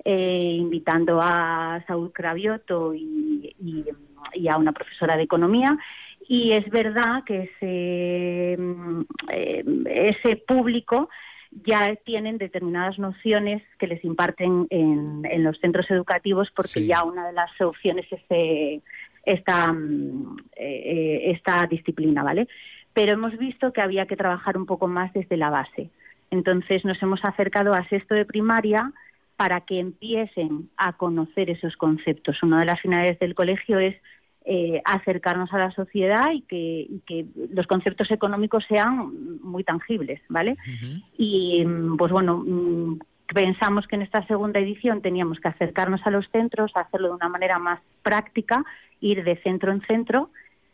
eh, invitando a Saúl Cravioto y, y a una profesora de economía y es verdad que ese, mm, eh, ese público ya tienen determinadas nociones que les imparten en, en los centros educativos porque ya una de las opciones es eh, esta, mm, eh, esta disciplina, ¿vale? Pero hemos visto que había que trabajar un poco más desde la base. Entonces nos hemos acercado a sexto de primaria para que empiecen a conocer esos conceptos. Una de las finalidades del colegio es eh, acercarnos a la sociedad y que, los conceptos económicos sean muy tangibles, ¿vale? Y pues bueno, mm, pensamos que en esta segunda edición teníamos que acercarnos a los centros, hacerlo de una manera más práctica, ir de centro en centro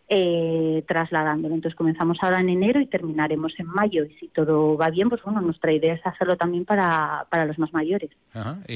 eh, trasladándolo. Entonces comenzamos ahora en enero y terminaremos en mayo. Y si todo va bien, pues bueno, nuestra idea es hacerlo también para, para los más mayores.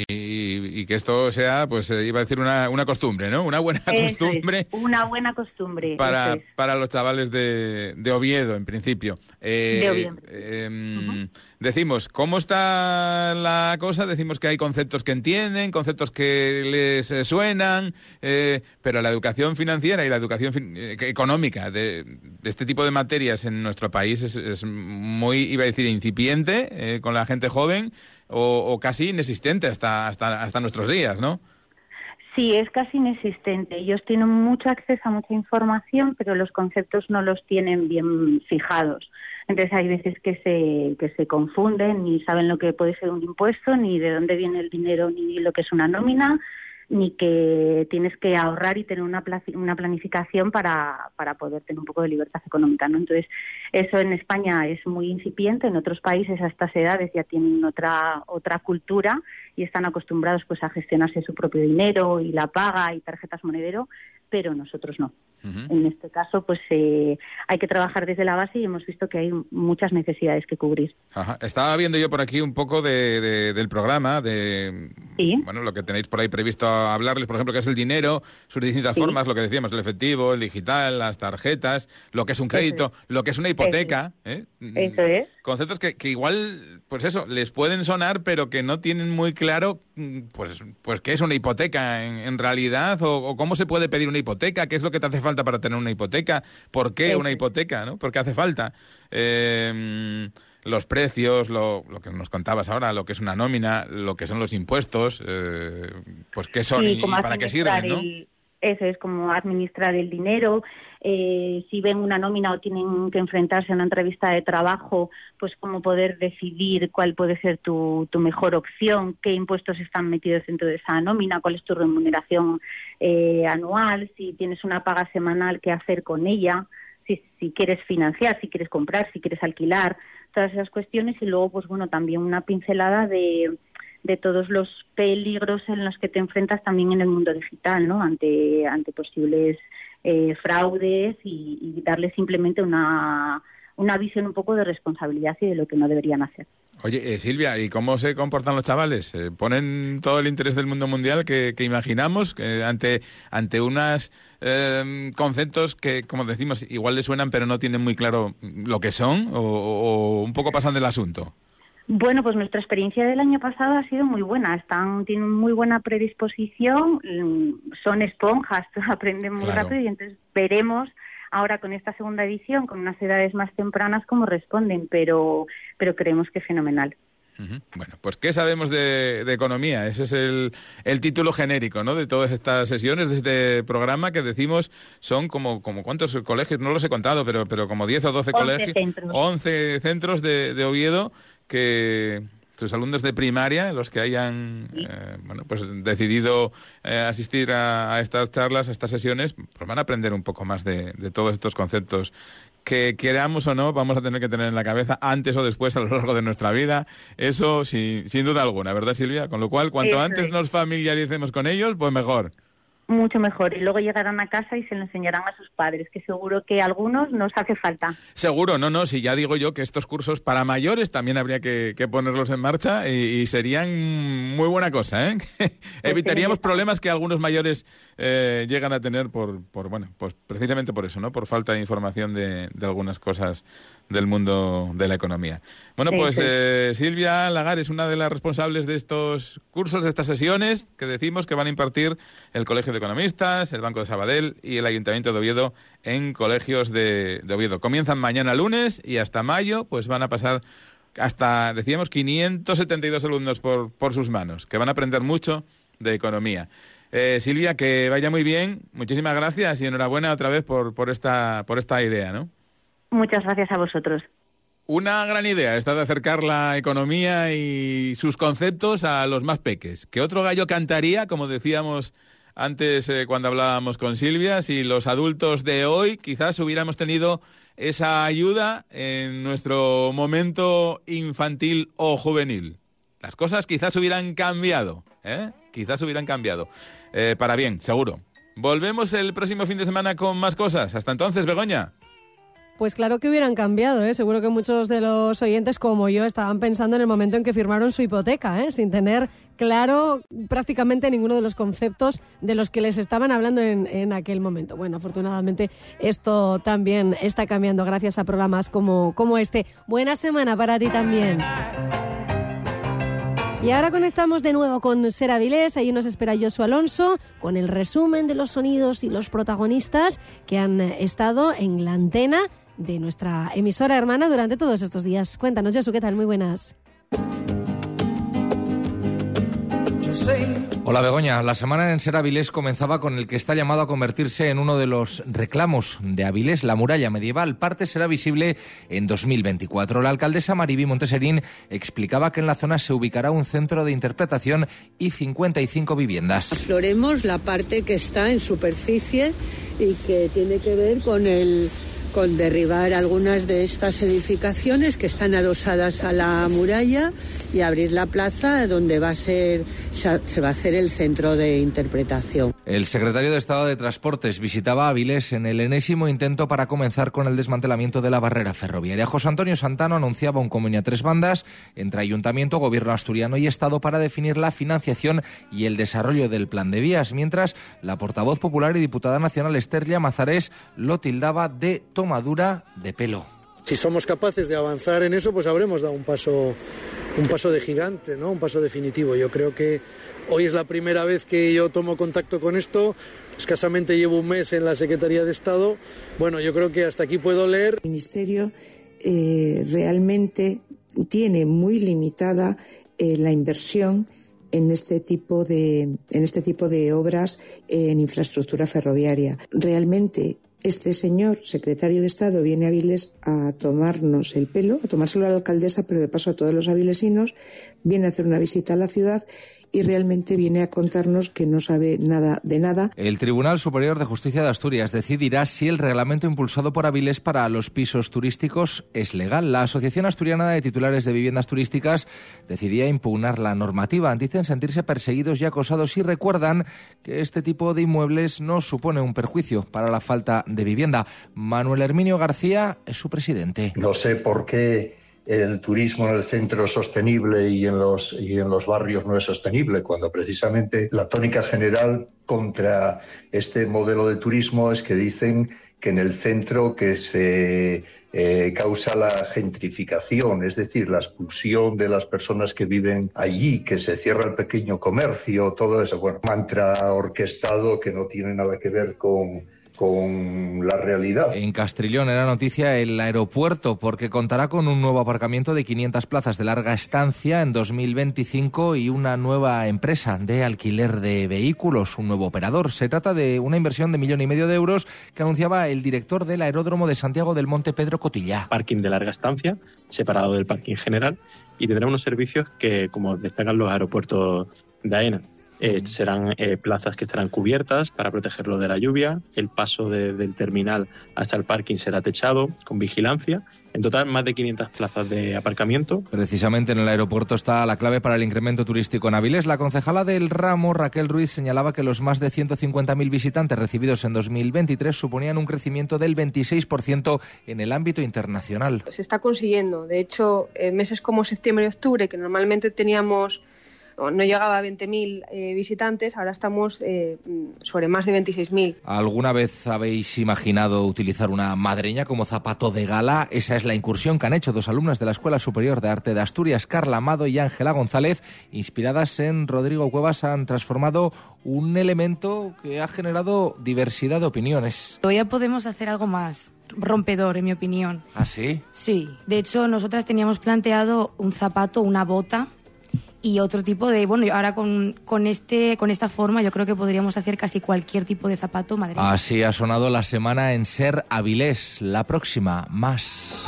Y, que esto sea, pues eh, iba a decir una, una costumbre, ¿no? Una buena costumbre. una buena costumbre. Para, para los chavales de, de Oviedo, en principio. Eh, em, decimos, ¿cómo está la cosa? Decimos que hay conceptos que entienden, conceptos que les eh, suenan, eh, pero la educación financiera y la educación eh, económica de, este tipo de materias en nuestro país es, muy, iba a decir, incipiente con la gente joven o, casi inexistente hasta, hasta, hasta nuestros días, ¿no? Sí, es casi inexistente. Ellos tienen mucho acceso a mucha información, pero los conceptos no los tienen bien fijados. Entonces hay veces que se, que se confunden, ni saben lo que puede ser un impuesto, ni de dónde viene el dinero, ni lo que es una nómina, ni que tienes que ahorrar y tener una, una planificación para, para poder tener un poco de libertad económica. ¿no? Entonces, eso en España es muy incipiente, en otros países a estas edades ya tienen otra, otra cultura y están acostumbrados pues a gestionarse su propio dinero y la paga y tarjetas monedero, pero nosotros no. En este caso, pues eh, hay que trabajar desde la base y hemos visto que hay muchas necesidades que cubrir. Estaba viendo yo por aquí un poco de, del programa, de bueno, lo que tenéis por ahí previsto hablarles, por ejemplo, que es el dinero, sus distintas formas, lo que decíamos, el efectivo, el digital, las tarjetas, lo que es un crédito, lo que es una hipoteca. ¿eh? Eso es. Conceptos que, que, igual, pues eso, les pueden sonar, pero que no tienen muy claro, mm, pues, pues qué es una hipoteca en, realidad o, o cómo se puede pedir una hipoteca, qué es lo que te hace falta para tener una hipoteca? ¿Por qué una hipoteca? ¿no? ¿Por qué hace falta? Eh, los precios, lo, lo, que nos contabas ahora, lo que es una nómina, lo que son los impuestos, eh, pues qué son y, para qué sirven, ¿no? Eso es como administrar el dinero, eh, si ven una nómina o tienen que enfrentarse a una entrevista de trabajo, pues cómo poder decidir cuál puede ser tu, tu mejor opción, qué impuestos están metidos dentro de esa nómina, cuál es tu remuneración eh, anual, si tienes una paga semanal, qué hacer con ella, si, si quieres financiar, si quieres comprar, si quieres alquilar, todas esas cuestiones. Y luego, pues bueno, también una pincelada de de todos los peligros en los que te enfrentas también en el mundo digital, ¿no? Ante, ante posibles eh, fraudes y, darle simplemente una, una visión un poco de responsabilidad y de lo que no deberían hacer. Oye, eh, Silvia, ¿y cómo se comportan los chavales? Eh, ¿Ponen todo el interés del mundo mundial que, imaginamos ante, ante unos conceptos que, como decimos, igual les suenan pero no tienen muy claro lo que son o un poco pasan del asunto? Bueno, pues nuestra experiencia del año pasado ha sido muy buena. Están, tienen muy buena predisposición, mm, son esponjas, *laughs* aprenden muy rápido y entonces veremos ahora con esta segunda edición, con unas edades más tempranas, cómo responden, pero, pero creemos que es fenomenal. Bueno, pues ¿qué sabemos de, economía? Ese es el, el, título genérico ¿no? de todas estas sesiones, de este programa que decimos son como, como ¿cuántos colegios? No los he contado, pero, pero como 10 o 12 colegios. Centros. 11 centros de, de Oviedo que tus alumnos de primaria, los que hayan eh, bueno, pues decidido eh, asistir a, estas charlas, a estas sesiones, pues van a aprender un poco más de, todos estos conceptos que queramos o no vamos a tener que tener en la cabeza antes o después a lo largo de nuestra vida. Eso sin, sin duda alguna, ¿verdad Silvia? Con lo cual, cuanto antes nos familiaricemos con ellos, pues mejor mucho mejor. Y luego llegarán a casa y se lo enseñarán a sus padres, que seguro que a algunos nos hace falta. Seguro, no, no, si ya digo yo que estos cursos para mayores también habría que, ponerlos en marcha y, serían muy buena cosa, ¿eh? *laughs* Pues Evitaríamos problemas que algunos mayores eh, llegan a tener por, por, bueno, pues precisamente por eso, ¿no? Por falta de información de, de algunas cosas del mundo de la economía. Bueno, pues eh, Silvia Lagar es una de las responsables de estos cursos, de estas sesiones que decimos que van a impartir el Colegio de Economistas, el Banco de Sabadell y el Ayuntamiento de Oviedo en colegios de, Oviedo. Comienzan mañana lunes y hasta mayo pues van a pasar hasta, decíamos, 572 alumnos por, por sus manos, que van a aprender mucho de economía. Eh, Silvia, que vaya muy bien. Muchísimas gracias y enhorabuena otra vez por, por, esta, por esta idea, ¿no? Muchas gracias a vosotros. Una gran idea esta de acercar la economía y sus conceptos a los más peques. Que otro gallo cantaría, como decíamos antes eh, cuando hablábamos con Silvia, si los adultos de hoy quizás hubiéramos tenido esa ayuda en nuestro momento infantil o juvenil. Las cosas quizás hubieran cambiado, ¿eh? Quizás hubieran cambiado. Eh, para bien, seguro. Volvemos el próximo fin de semana con más cosas. Hasta entonces, Begoña. Pues claro que hubieran cambiado, ¿eh? Seguro que muchos de los oyentes, como yo, estaban pensando en el momento en que firmaron su hipoteca, ¿eh? Sin tener claro prácticamente ninguno de los conceptos de los que les estaban hablando en, en aquel momento. Bueno, afortunadamente esto también está cambiando gracias a programas como, como este. Buena semana para ti también. Y ahora conectamos de nuevo con Ser Avilés. Ahí nos espera Josu Alonso con el resumen de los sonidos y los protagonistas que han estado en la antena de nuestra emisora hermana durante todos estos días. Cuéntanos, Josu, ¿qué tal? Muy buenas. Hola Begoña, la semana en Ser Avilés comenzaba con el que está llamado a convertirse en uno de los reclamos de Avilés, la muralla medieval. Parte será visible en 2024. La alcaldesa Maribí Monteserín explicaba que en la zona se ubicará un centro de interpretación y 55 viviendas. Exploremos la parte que está en superficie y que tiene que ver con el con derribar algunas de estas edificaciones que están adosadas a la muralla y abrir la plaza donde va a ser se va a hacer el centro de interpretación. El secretario de Estado de Transportes visitaba Avilés en el enésimo intento para comenzar con el desmantelamiento de la barrera ferroviaria. José Antonio Santano anunciaba un convenio a tres bandas entre Ayuntamiento, Gobierno asturiano y Estado para definir la financiación y el desarrollo del plan de vías, mientras la portavoz popular y diputada nacional Esther Mazarés lo tildaba de tomadura de pelo. Si somos capaces de avanzar en eso, pues habremos dado un paso, un paso de gigante, ¿no? un paso definitivo. Yo creo que hoy es la primera vez que yo tomo contacto con esto. Escasamente llevo un mes en la Secretaría de Estado. Bueno, yo creo que hasta aquí puedo leer. El Ministerio eh, realmente tiene muy limitada eh, la inversión en este tipo de en este tipo de obras en infraestructura ferroviaria. Realmente este señor, secretario de Estado, viene a Aviles a tomarnos el pelo, a tomárselo a la alcaldesa, pero de paso a todos los avilesinos, viene a hacer una visita a la ciudad y realmente viene a contarnos que no sabe nada de nada. El Tribunal Superior de Justicia de Asturias decidirá si el reglamento impulsado por Avilés para los pisos turísticos es legal. La Asociación Asturiana de Titulares de Viviendas Turísticas decidía impugnar la normativa. Dicen sentirse perseguidos y acosados y recuerdan que este tipo de inmuebles no supone un perjuicio para la falta de vivienda. Manuel Herminio García es su presidente. No sé por qué el turismo en el centro es sostenible y en los, y en los barrios no es sostenible, cuando precisamente la tónica general contra este modelo de turismo es que dicen que en el centro que se eh, causa la gentrificación, es decir, la expulsión de las personas que viven allí, que se cierra el pequeño comercio, todo eso, bueno, mantra orquestado que no tiene nada que ver con con la realidad. En Castrillón era noticia el aeropuerto porque contará con un nuevo aparcamiento de 500 plazas de larga estancia en 2025 y una nueva empresa de alquiler de vehículos, un nuevo operador. Se trata de una inversión de millón y medio de euros que anunciaba el director del aeródromo de Santiago del Monte, Pedro Cotilla. Parking de larga estancia, separado del parking general, y tendrá unos servicios que, como destacan los aeropuertos de AENA, eh, serán eh, plazas que estarán cubiertas para protegerlo de la lluvia. El paso del terminal hasta el parking será techado con vigilancia. En total, más de 500 plazas de aparcamiento. Precisamente en el aeropuerto está la clave para el incremento turístico en Avilés. La concejala del ramo, Raquel Ruiz, señalaba que los más de 150.000 visitantes recibidos en 2023 suponían un crecimiento del 26% en el ámbito internacional. Se está consiguiendo. De hecho, en meses como septiembre y octubre, que normalmente teníamos no llegaba a 20.000 eh, visitantes, ahora estamos eh, sobre más de 26.000. ¿Alguna vez habéis imaginado utilizar una madreña como zapato de gala? Esa es la incursión que han hecho dos alumnas de la Escuela Superior de Arte de Asturias, Carla Amado y Ángela González, inspiradas en Rodrigo Cuevas, han transformado un elemento que ha generado diversidad de opiniones. Todavía podemos hacer algo más rompedor, en mi opinión. ¿Ah, sí? Sí. De hecho, nosotras teníamos planteado un zapato, una bota y otro tipo de bueno ahora con, con este con esta forma yo creo que podríamos hacer casi cualquier tipo de zapato madrileño. Así ha sonado la semana en Ser Avilés. La próxima, más.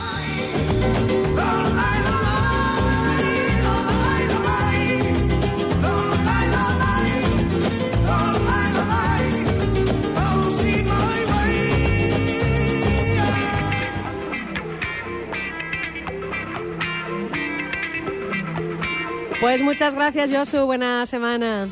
Pues muchas gracias, Josu. Buena semana.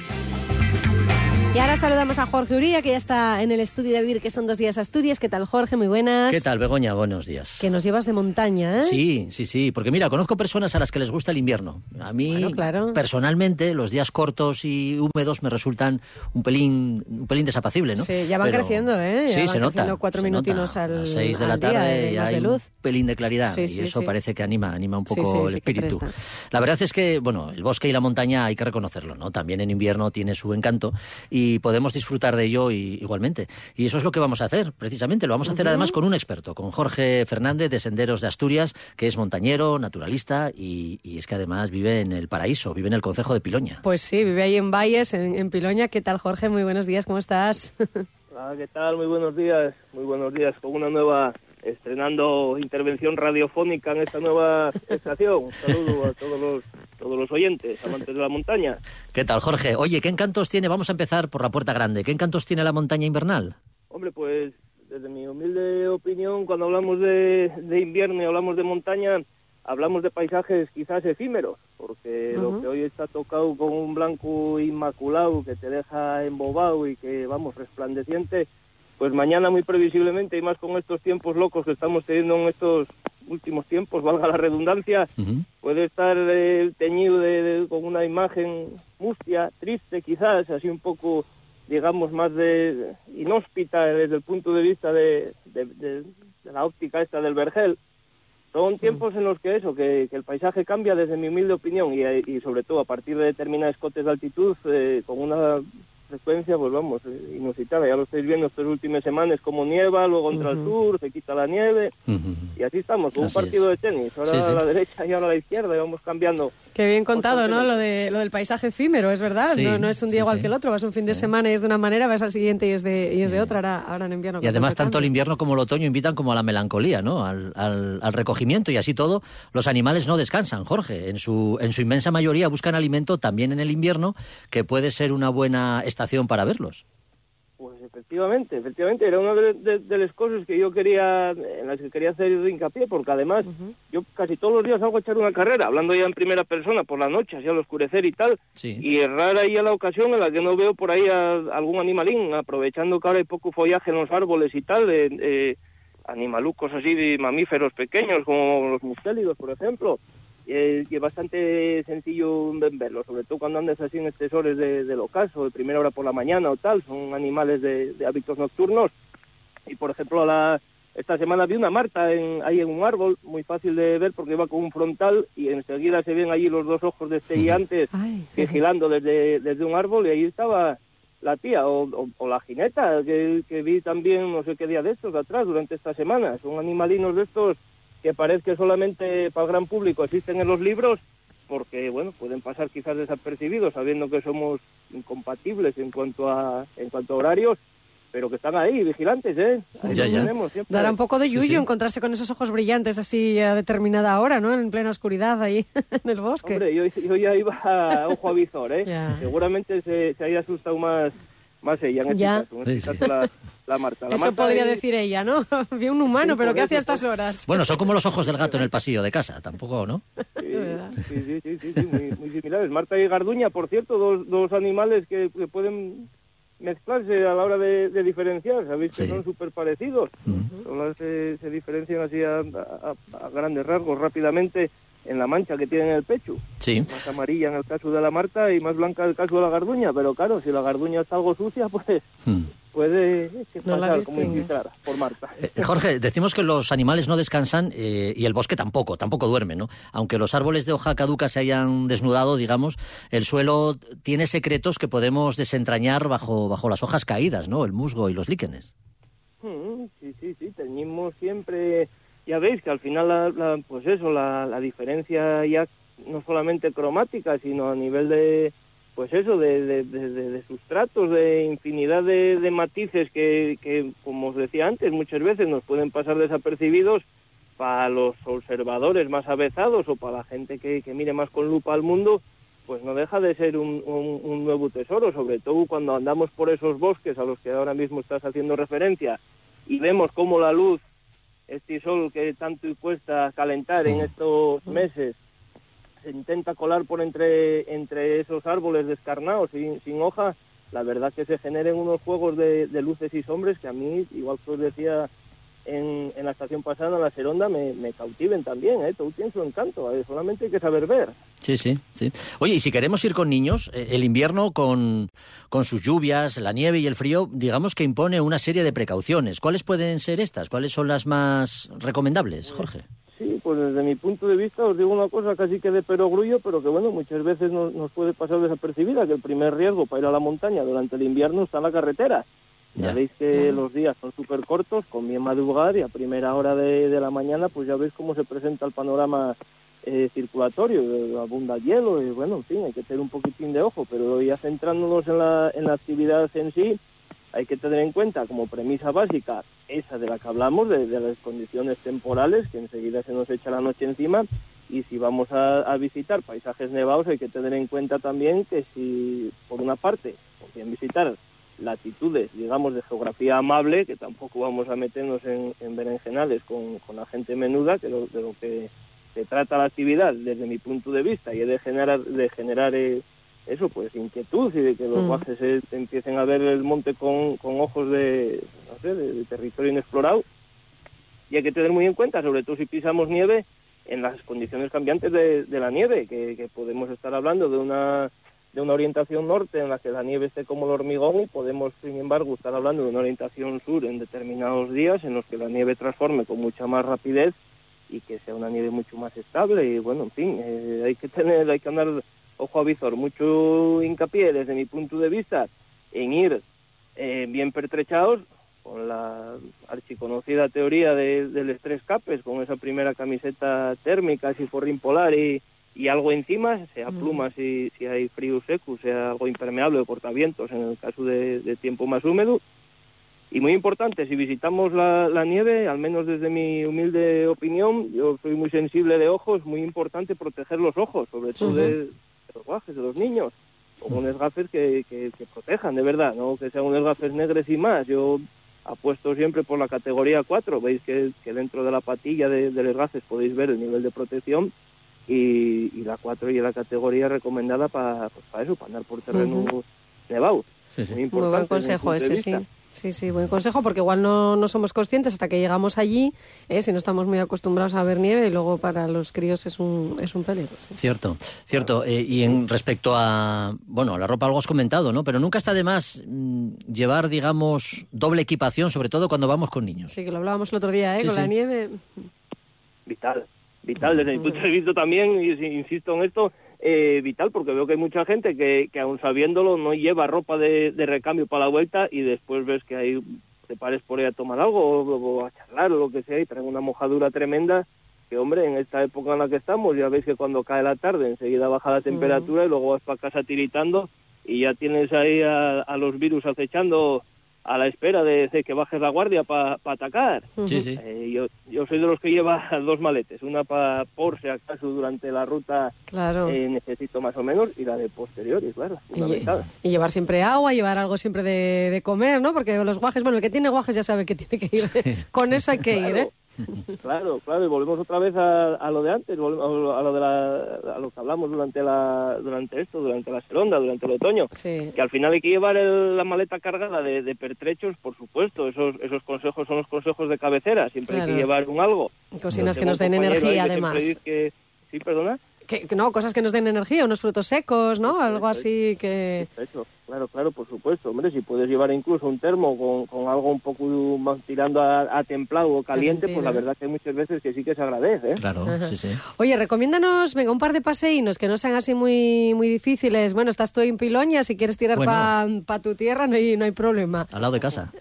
Y ahora saludamos a Jorge Uría, que ya está en el estudio de Vivir, que son dos días Asturias. ¿Qué tal, Jorge? Muy buenas. ¿Qué tal, Begoña? Buenos días. Que nos llevas de montaña, ¿eh? Sí, sí, sí. Porque mira, conozco personas a las que les gusta el invierno. A mí, personalmente, los días cortos y húmedos me resultan un pelín, un pelín desapacible, ¿no? Sí, ya van creciendo, ¿eh? Ya sí, van se nota. cuatro se minutinos nota. al, A seis de la tarde de- ya de hay luz. un pelín de claridad Sí, y eso sí. parece que anima, anima un poco el espíritu. La verdad es que, bueno, el bosque y la montaña hay que reconocerlo, ¿no? También en invierno tiene su encanto y podemos disfrutar de ello y- igualmente. Y eso es lo que vamos a hacer, precisamente. Lo vamos a hacer además con un experto, con Jorge Fernández de Senderos de Asturias, que es montañero, naturalista y, y es que además vive en el paraíso, vive en el concejo de Piloña. Pues sí, vive ahí en Valles, en, en Piloña. ¿Qué tal, Jorge? Muy buenos días, ¿cómo estás? Hola, ¿qué tal? Muy buenos días. Muy buenos días con una nueva, estrenando intervención radiofónica en esta nueva estación. Un saludo a todos los, todos los oyentes, amantes de la montaña. ¿Qué tal, Jorge? Oye, ¿qué encantos tiene? Vamos a empezar por la puerta grande. ¿Qué encantos tiene la montaña invernal? Hombre, pues desde mi humilde opinión, cuando hablamos de, de invierno y hablamos de montaña, hablamos de paisajes quizás efímeros, porque lo Ujú. que hoy está tocado con un blanco inmaculado que te deja embobado y que, vamos, resplandeciente, pues mañana muy previsiblemente, y más con estos tiempos locos que estamos teniendo en estos últimos tiempos, valga la redundancia, puede estar eh, teñido de- de- con una imagen mustia, triste quizás, así un poco, digamos, más de inhóspita desde el punto de vista de, de- de- de la óptica esta del vergel. Son tiempos en los que eso, que, que el paisaje cambia desde mi humilde opinión y, y sobre todo a partir de determinados cotes de altitud eh, con una frecuencia, pues vamos, eh, inusitada. Ya lo estáis viendo estas últimas semanas, como nieva, luego entra el Ujú. sur, se quita la nieve y así estamos, con Así un partido es. de tenis. Ahora Sí, sí. a la derecha y ahora a la izquierda y vamos cambiando. Qué bien contado, ¿no? Lo, de, lo del paisaje efímero, es verdad. Sí, no, no es un día sí, igual sí. que el otro. Vas un fin de semana y es de una manera, vas al siguiente y es de, y es de otra. Ahora, ahora en invierno. Y además tanto el invierno como el otoño invitan como a la melancolía, ¿no? Al, al- al recogimiento y así todo. Los animales no descansan, Jorge. En su, en su inmensa mayoría buscan alimento también en el invierno, que puede ser una buena estación para verlos. Pues efectivamente, efectivamente, era una de, de- de las cosas que yo quería, en las que quería hacer hincapié, porque además yo casi todos los días hago echar una carrera, hablando ya en primera persona por la noche, así al oscurecer y tal, y es rara ahí a la ocasión en la que no veo por ahí a algún animalín, aprovechando que ahora hay poco follaje en los árboles y tal, de, de animalucos así de mamíferos pequeños, como los mustélidos, por ejemplo, eh, y es bastante sencillo verlo, sobre todo cuando andas así en espesores de, del ocaso, de primera hora por la mañana o tal, son animales de, de hábitos nocturnos. Y por ejemplo, la, esta semana vi una marta en, ahí en un árbol, muy fácil de ver porque iba con un frontal y enseguida se ven allí los dos ojos destellantes vigilando desde, desde un árbol y ahí estaba la tía o, o- o la jineta que, que vi también no sé qué día de estos de atrás durante esta semana. Son animalinos de estos que parece que solamente para el gran público existen en los libros porque bueno pueden pasar quizás desapercibidos sabiendo que somos incompatibles en cuanto a en cuanto a horarios pero que están ahí vigilantes eh Ahí Ya, ya. tenemos. Dará un poco de yuyo encontrarse con esos ojos brillantes así a determinada hora, ¿no? En plena oscuridad ahí *laughs* en el bosque. Hombre, yo, yo ya iba a ojo a visor, ¿eh? Ya. Seguramente se, se haya asustado más, más ella en este Ya. caso. En este Sí, caso la, la Marta. La Eso Marta podría y- decir ella, ¿no? *laughs* Vi un humano, Sí, pero ¿qué hacía a estas horas? Bueno, son como los ojos del gato en el *laughs* pasillo de casa, tampoco, ¿no? Sí, sí, sí, sí, sí, sí, muy, muy similares. Marta y Garduña, por cierto, dos, dos animales que, que pueden mezclarse a la hora de, de diferenciar. Sabéis que Sí. son súper parecidos. Solo se, se diferencian así a, a- a grandes rasgos rápidamente en la mancha que tienen en el pecho. Sí. Más amarilla en el caso de la Marta y más blanca en el caso de la Garduña. Pero claro, si la Garduña está algo sucia, pues puede que No la pasar como infiltrada por Marta. Eh, Jorge, decimos que los animales no descansan eh, y el bosque tampoco, tampoco duerme, ¿no? Aunque los árboles de hoja caduca se hayan desnudado, digamos, el suelo tiene secretos que podemos desentrañar bajo, bajo las hojas caídas, ¿no? El musgo y los líquenes. Mm, Sí, sí, sí, teñimos siempre, ya veis que al final, la, la- pues eso, la, diferencia ya no solamente cromática, sino a nivel de, pues eso, de, de, de- sustratos, de infinidad de, de matices que, que, como os decía antes, muchas veces nos pueden pasar desapercibidos para los observadores más avezados o para la gente que, que mire más con lupa al mundo, pues no deja de ser un, un- un nuevo tesoro, sobre todo cuando andamos por esos bosques a los que ahora mismo estás haciendo referencia y vemos cómo la luz, este sol que tanto cuesta calentar en estos meses, se intenta colar por entre, entre esos árboles descarnados sin, sin hoja, la verdad que se generen unos juegos de, de luces y sombras que a mí, igual que os decía en, en la estación pasada, en la Seronda, me, me cautiven también, ¿eh? Todo tiene su encanto, ¿eh? solamente hay que saber ver. Sí, sí, sí. Oye, y si queremos ir con niños, eh, el invierno con, con sus lluvias, la nieve y el frío, digamos que impone una serie de precauciones. ¿Cuáles pueden ser estas? ¿Cuáles son las más recomendables, Jorge? Sí, pues desde mi punto de vista os digo una cosa casi que de perogrullo, pero que bueno, muchas veces nos, nos puede pasar desapercibida, que el primer riesgo para ir a la montaña durante el invierno está en la carretera. Ya, veis que los días son súper cortos, con bien madrugar y a primera hora de, de la mañana pues ya veis cómo se presenta el panorama eh, circulatorio, eh, abunda hielo y bueno, en fin, hay que tener un poquitín de ojo, pero ya centrándonos en la, en la actividad en sí, hay que tener en cuenta como premisa básica esa de la que hablamos, de, de las condiciones temporales, que enseguida se nos echa la noche encima, y si vamos a, a, visitar paisajes nevados hay que tener en cuenta también que si, por una parte, quieren visitar latitudes, digamos, de geografía amable, que tampoco vamos a meternos en, en berenjenales con, con la gente menuda, que lo, de lo que se trata la actividad desde mi punto de vista y es de generar, de generar eh, eso, pues inquietud y de que los Mm. guajes eh, empiecen a ver el monte con, con ojos de, no sé, de, de territorio inexplorado. Y hay que tener muy en cuenta, sobre todo si pisamos nieve, en las condiciones cambiantes de, de la nieve, que, que podemos estar hablando de una de una orientación norte en la que la nieve esté como el hormigón y podemos, sin embargo, estar hablando de una orientación sur en determinados días en los que la nieve transforme con mucha más rapidez y que sea una nieve mucho más estable y bueno, en fin, eh, hay que tener, hay que andar ojo a visor, mucho hincapié desde mi punto de vista en ir eh, bien pertrechados con la archiconocida teoría de, del estrés capes, con esa primera camiseta térmica, si forrín polar y, y algo encima, sea pluma si, si hay frío seco, sea algo impermeable o cortavientos en el caso de, de tiempo más húmedo. Y muy importante, si visitamos la, la nieve, al menos desde mi humilde opinión, yo soy muy sensible de ojos, muy importante proteger los ojos, sobre todo de, de los guajes, de los niños, con unos gafes que, que, que protejan, de verdad, no que sean unos gafes negros y más. Yo apuesto siempre por la categoría 4, veis que, que dentro de la patilla de, de los gafes podéis ver el nivel de protección y, y la 4 y la categoría recomendada para pues, para eso, para andar por terreno nevado. Sí, sí. Muy, buen consejo ese, sí. Sí, sí, buen consejo, porque igual no, no somos conscientes hasta que llegamos allí, ¿eh? si no estamos muy acostumbrados a ver nieve y luego para los críos es un, es un peligro. sí. Cierto, cierto. Eh, y en respecto a, bueno, a la ropa algo has comentado, ¿no? Pero nunca está de más mm, llevar, digamos, doble equipación, sobre todo cuando vamos con niños. Sí, que lo hablábamos el otro día, ¿eh? Sí, con la nieve. vital, vital desde mi punto de vista también, y si- insisto en esto, eh, vital, porque veo que hay mucha gente que, que aún sabiéndolo no lleva ropa de, de recambio para la vuelta y después ves que hay te pares por ahí a tomar algo o, o a charlar o lo que sea y traen una mojadura tremenda que hombre, en esta época en la que estamos, ya veis que cuando cae la tarde enseguida baja la temperatura y luego vas para casa tiritando y ya tienes ahí a, a los virus acechando a la espera de, de que bajes la guardia para atacar. Sí, sí. Eh, yo, yo soy de los que lleva *laughs* dos maletes, una para por si acaso durante la ruta Claro. eh, necesito más o menos y la de posteriores, claro, Y, llevar siempre agua, llevar algo siempre de, de comer, ¿no? Porque los guajes, bueno, el que tiene guajes ya sabe que tiene que ir. *laughs* Con eso hay que ir, ¿eh? *laughs* Claro, claro, y volvemos otra vez a, a lo de antes, volvemos a lo de la, a lo que hablamos durante la, durante esto, durante la seronda, durante el otoño, Sí. que al final hay que llevar el- la maleta cargada de, de pertrechos, por supuesto, esos, esos consejos son los consejos de cabecera, siempre hay que llevar un algo. Cocinas que nos den energía, además. que- sí, perdona. Que, que no, cosas que nos den energía, unos frutos secos, ¿no? Algo así que... Hecho, claro, claro, por supuesto. Hombre, si puedes llevar incluso un termo con, con algo un poco más tirando a, a templado o caliente, pues la verdad que hay muchas veces que sí que se agradece. ¿eh? Claro, Ajá. sí, sí. Oye, recomiéndanos, venga, un par de paseínos que no sean así muy muy difíciles. Bueno, estás tú en Piloña, si quieres tirar Bueno. para tu tierra no hay, no hay problema. Al lado de casa.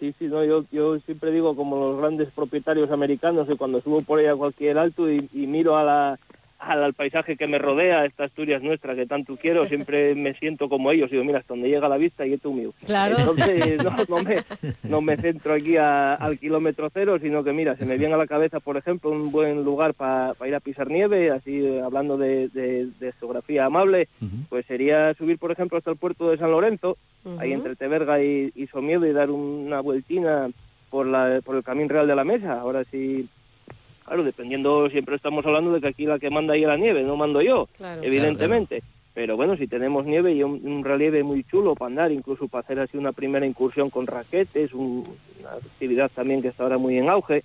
Sí, sí, no, yo, yo siempre digo como los grandes propietarios americanos que cuando subo por ahí a cualquier alto y, y miro a la, al, al paisaje que me rodea, esta Asturias nuestra que tanto quiero, siempre *laughs* me siento como ellos. Digo, mira, hasta donde llega la vista y esto mío. Claro. Entonces no, *laughs* no, me, no me centro aquí a- al kilómetro cero, sino que mira, se me viene a la cabeza, por ejemplo, un buen lugar para ir a pisar nieve, así eh, hablando de, de- de geografía amable, pues sería subir, por ejemplo, hasta el puerto de San Lorenzo, ahí entre Teberga y, y Somiedo y dar una vueltina por, la, por el Camino Real de la Mesa. Ahora sí, claro, dependiendo, siempre estamos hablando de que aquí la que manda ahí es la nieve, no mando yo, Claro. evidentemente. pero bueno, si tenemos nieve y un, un relieve muy chulo para andar, incluso para hacer así una primera incursión con raquetes, un- una actividad también que está ahora muy en auge,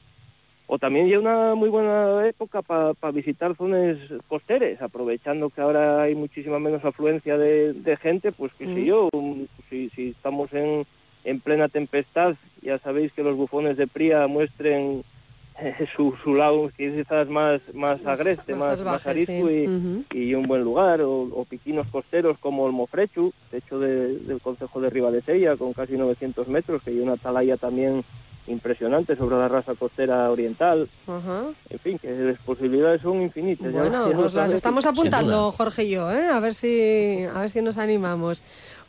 o también ya una muy buena época para visitar zonas costeras, aprovechando que ahora hay muchísima menos afluencia de, de gente, pues qué sé Mm. yo, un- si, si estamos en, en plena tempestad, ya sabéis que los bufones de Pría muestren eh, su, su lado quizás más, más agreste, más más, salvaje, más arisco sí. y, y un buen lugar, o, o piquinos costeros como el Mofrechu, de hecho de- del Concejo de Ribadesella, con casi 900 metros, que hay una atalaya también impresionante sobre la raza costera oriental. Ajá. En fin, que las posibilidades son infinitas. ya- Bueno, *laughs* nos las estamos apuntando, Jorge y yo, ¿eh? a ver si a ver si nos animamos.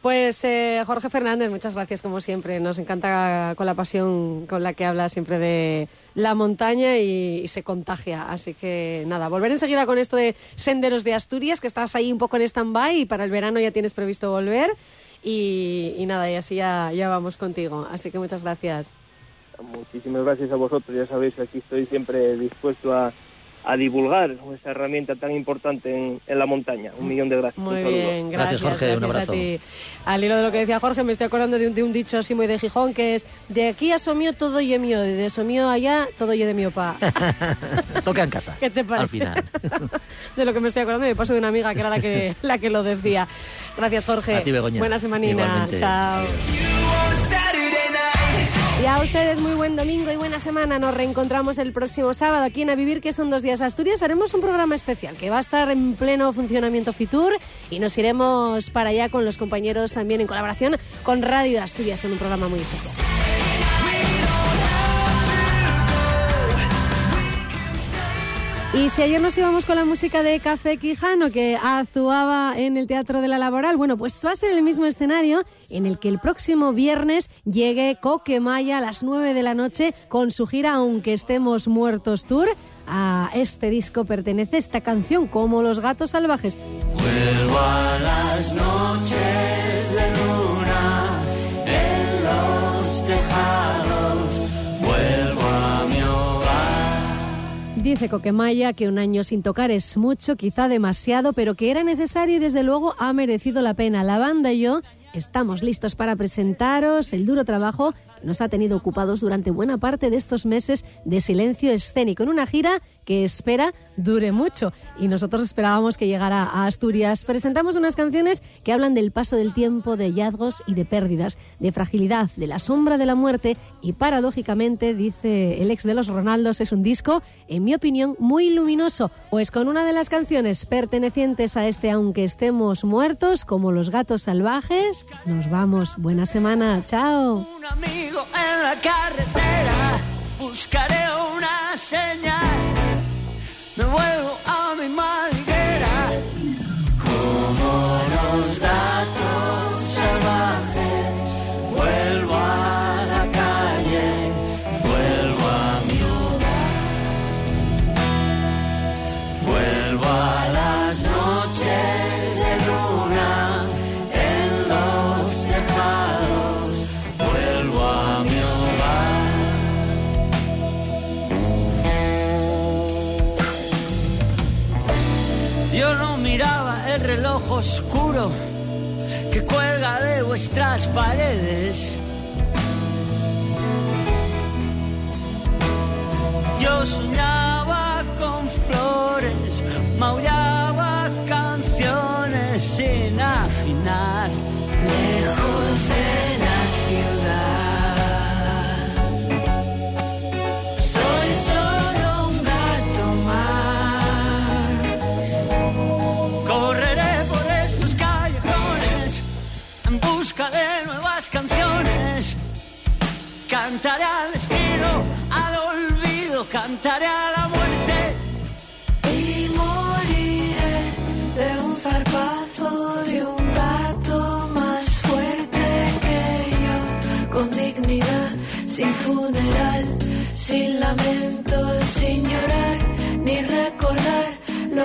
Pues eh, Jorge Fernández, muchas gracias como siempre. Nos encanta con la pasión con la que habla siempre de la montaña y, se contagia. Así que nada, volver enseguida con esto de Senderos de Asturias, que estás ahí un poco en stand-by y para el verano ya tienes previsto volver. Y, y nada, y así ya, ya vamos contigo. Así que muchas gracias. Muchísimas gracias a vosotros. Ya sabéis que aquí estoy siempre dispuesto a, a divulgar esa herramienta tan importante en, en la montaña. Un millón de gracias. Muy Un bien, gracias. Jorge, un gracias abrazo. A ti. Al hilo de lo que decía Jorge, me estoy acordando de un, de un dicho así muy de Gijón, que es, de aquí a Somío todo ye mío, y de Somío allá todo ye de mi opa. *laughs* Toca en casa. *laughs* ¿Qué te parece? Al final. *laughs* de lo que me estoy acordando, me paso de una amiga que era la que, la que lo decía. Gracias, Jorge. A ti, Begoña. Buena semanina. Igualmente. Chao. Y a ustedes muy buen domingo y buena semana. Nos reencontramos el próximo sábado aquí en A Vivir, que son dos días Asturias. Haremos un programa especial que va a estar en pleno funcionamiento Fitur y nos iremos para allá con los compañeros también en colaboración con Radio Asturias, con un programa muy especial. Y si ayer nos íbamos con la música de Café Quijano, que actuaba en el Teatro de la Laboral, bueno, pues va a ser el mismo escenario en el que el próximo viernes llegue Coquemaya a las 9 de la noche con su gira Aunque estemos muertos tour. A este disco pertenece esta canción, como Los Gatos Salvajes. Vuelvo a las noches de luna en los tejados. Dice Coquemaya que un año sin tocar es mucho, quizá demasiado, pero que era necesario y desde luego ha merecido la pena. La banda y yo estamos listos para presentaros el duro trabajo nos ha tenido ocupados durante buena parte de estos meses de silencio escénico en una gira que espera dure mucho. Y nosotros esperábamos que llegara a Asturias. Presentamos unas canciones que hablan del paso del tiempo, de hallazgos y de pérdidas, de fragilidad, de la sombra de la muerte y paradójicamente, dice el ex de los Ronaldos, es un disco, en mi opinión, muy luminoso, pues con una de las canciones pertenecientes a este Aunque estemos muertos, como Los gatos salvajes, nos vamos. Buena semana, chao. En la carretera, buscaré una señal. Me vuelvo a mi madriguera. Reloj oscuro que cuelga de vuestras paredes. Yo soñaba con flores, maullaba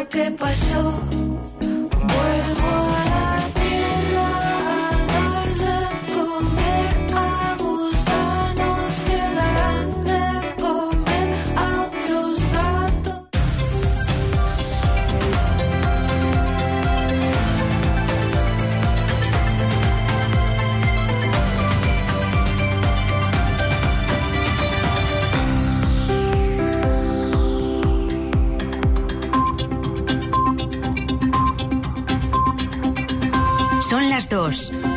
que pasó.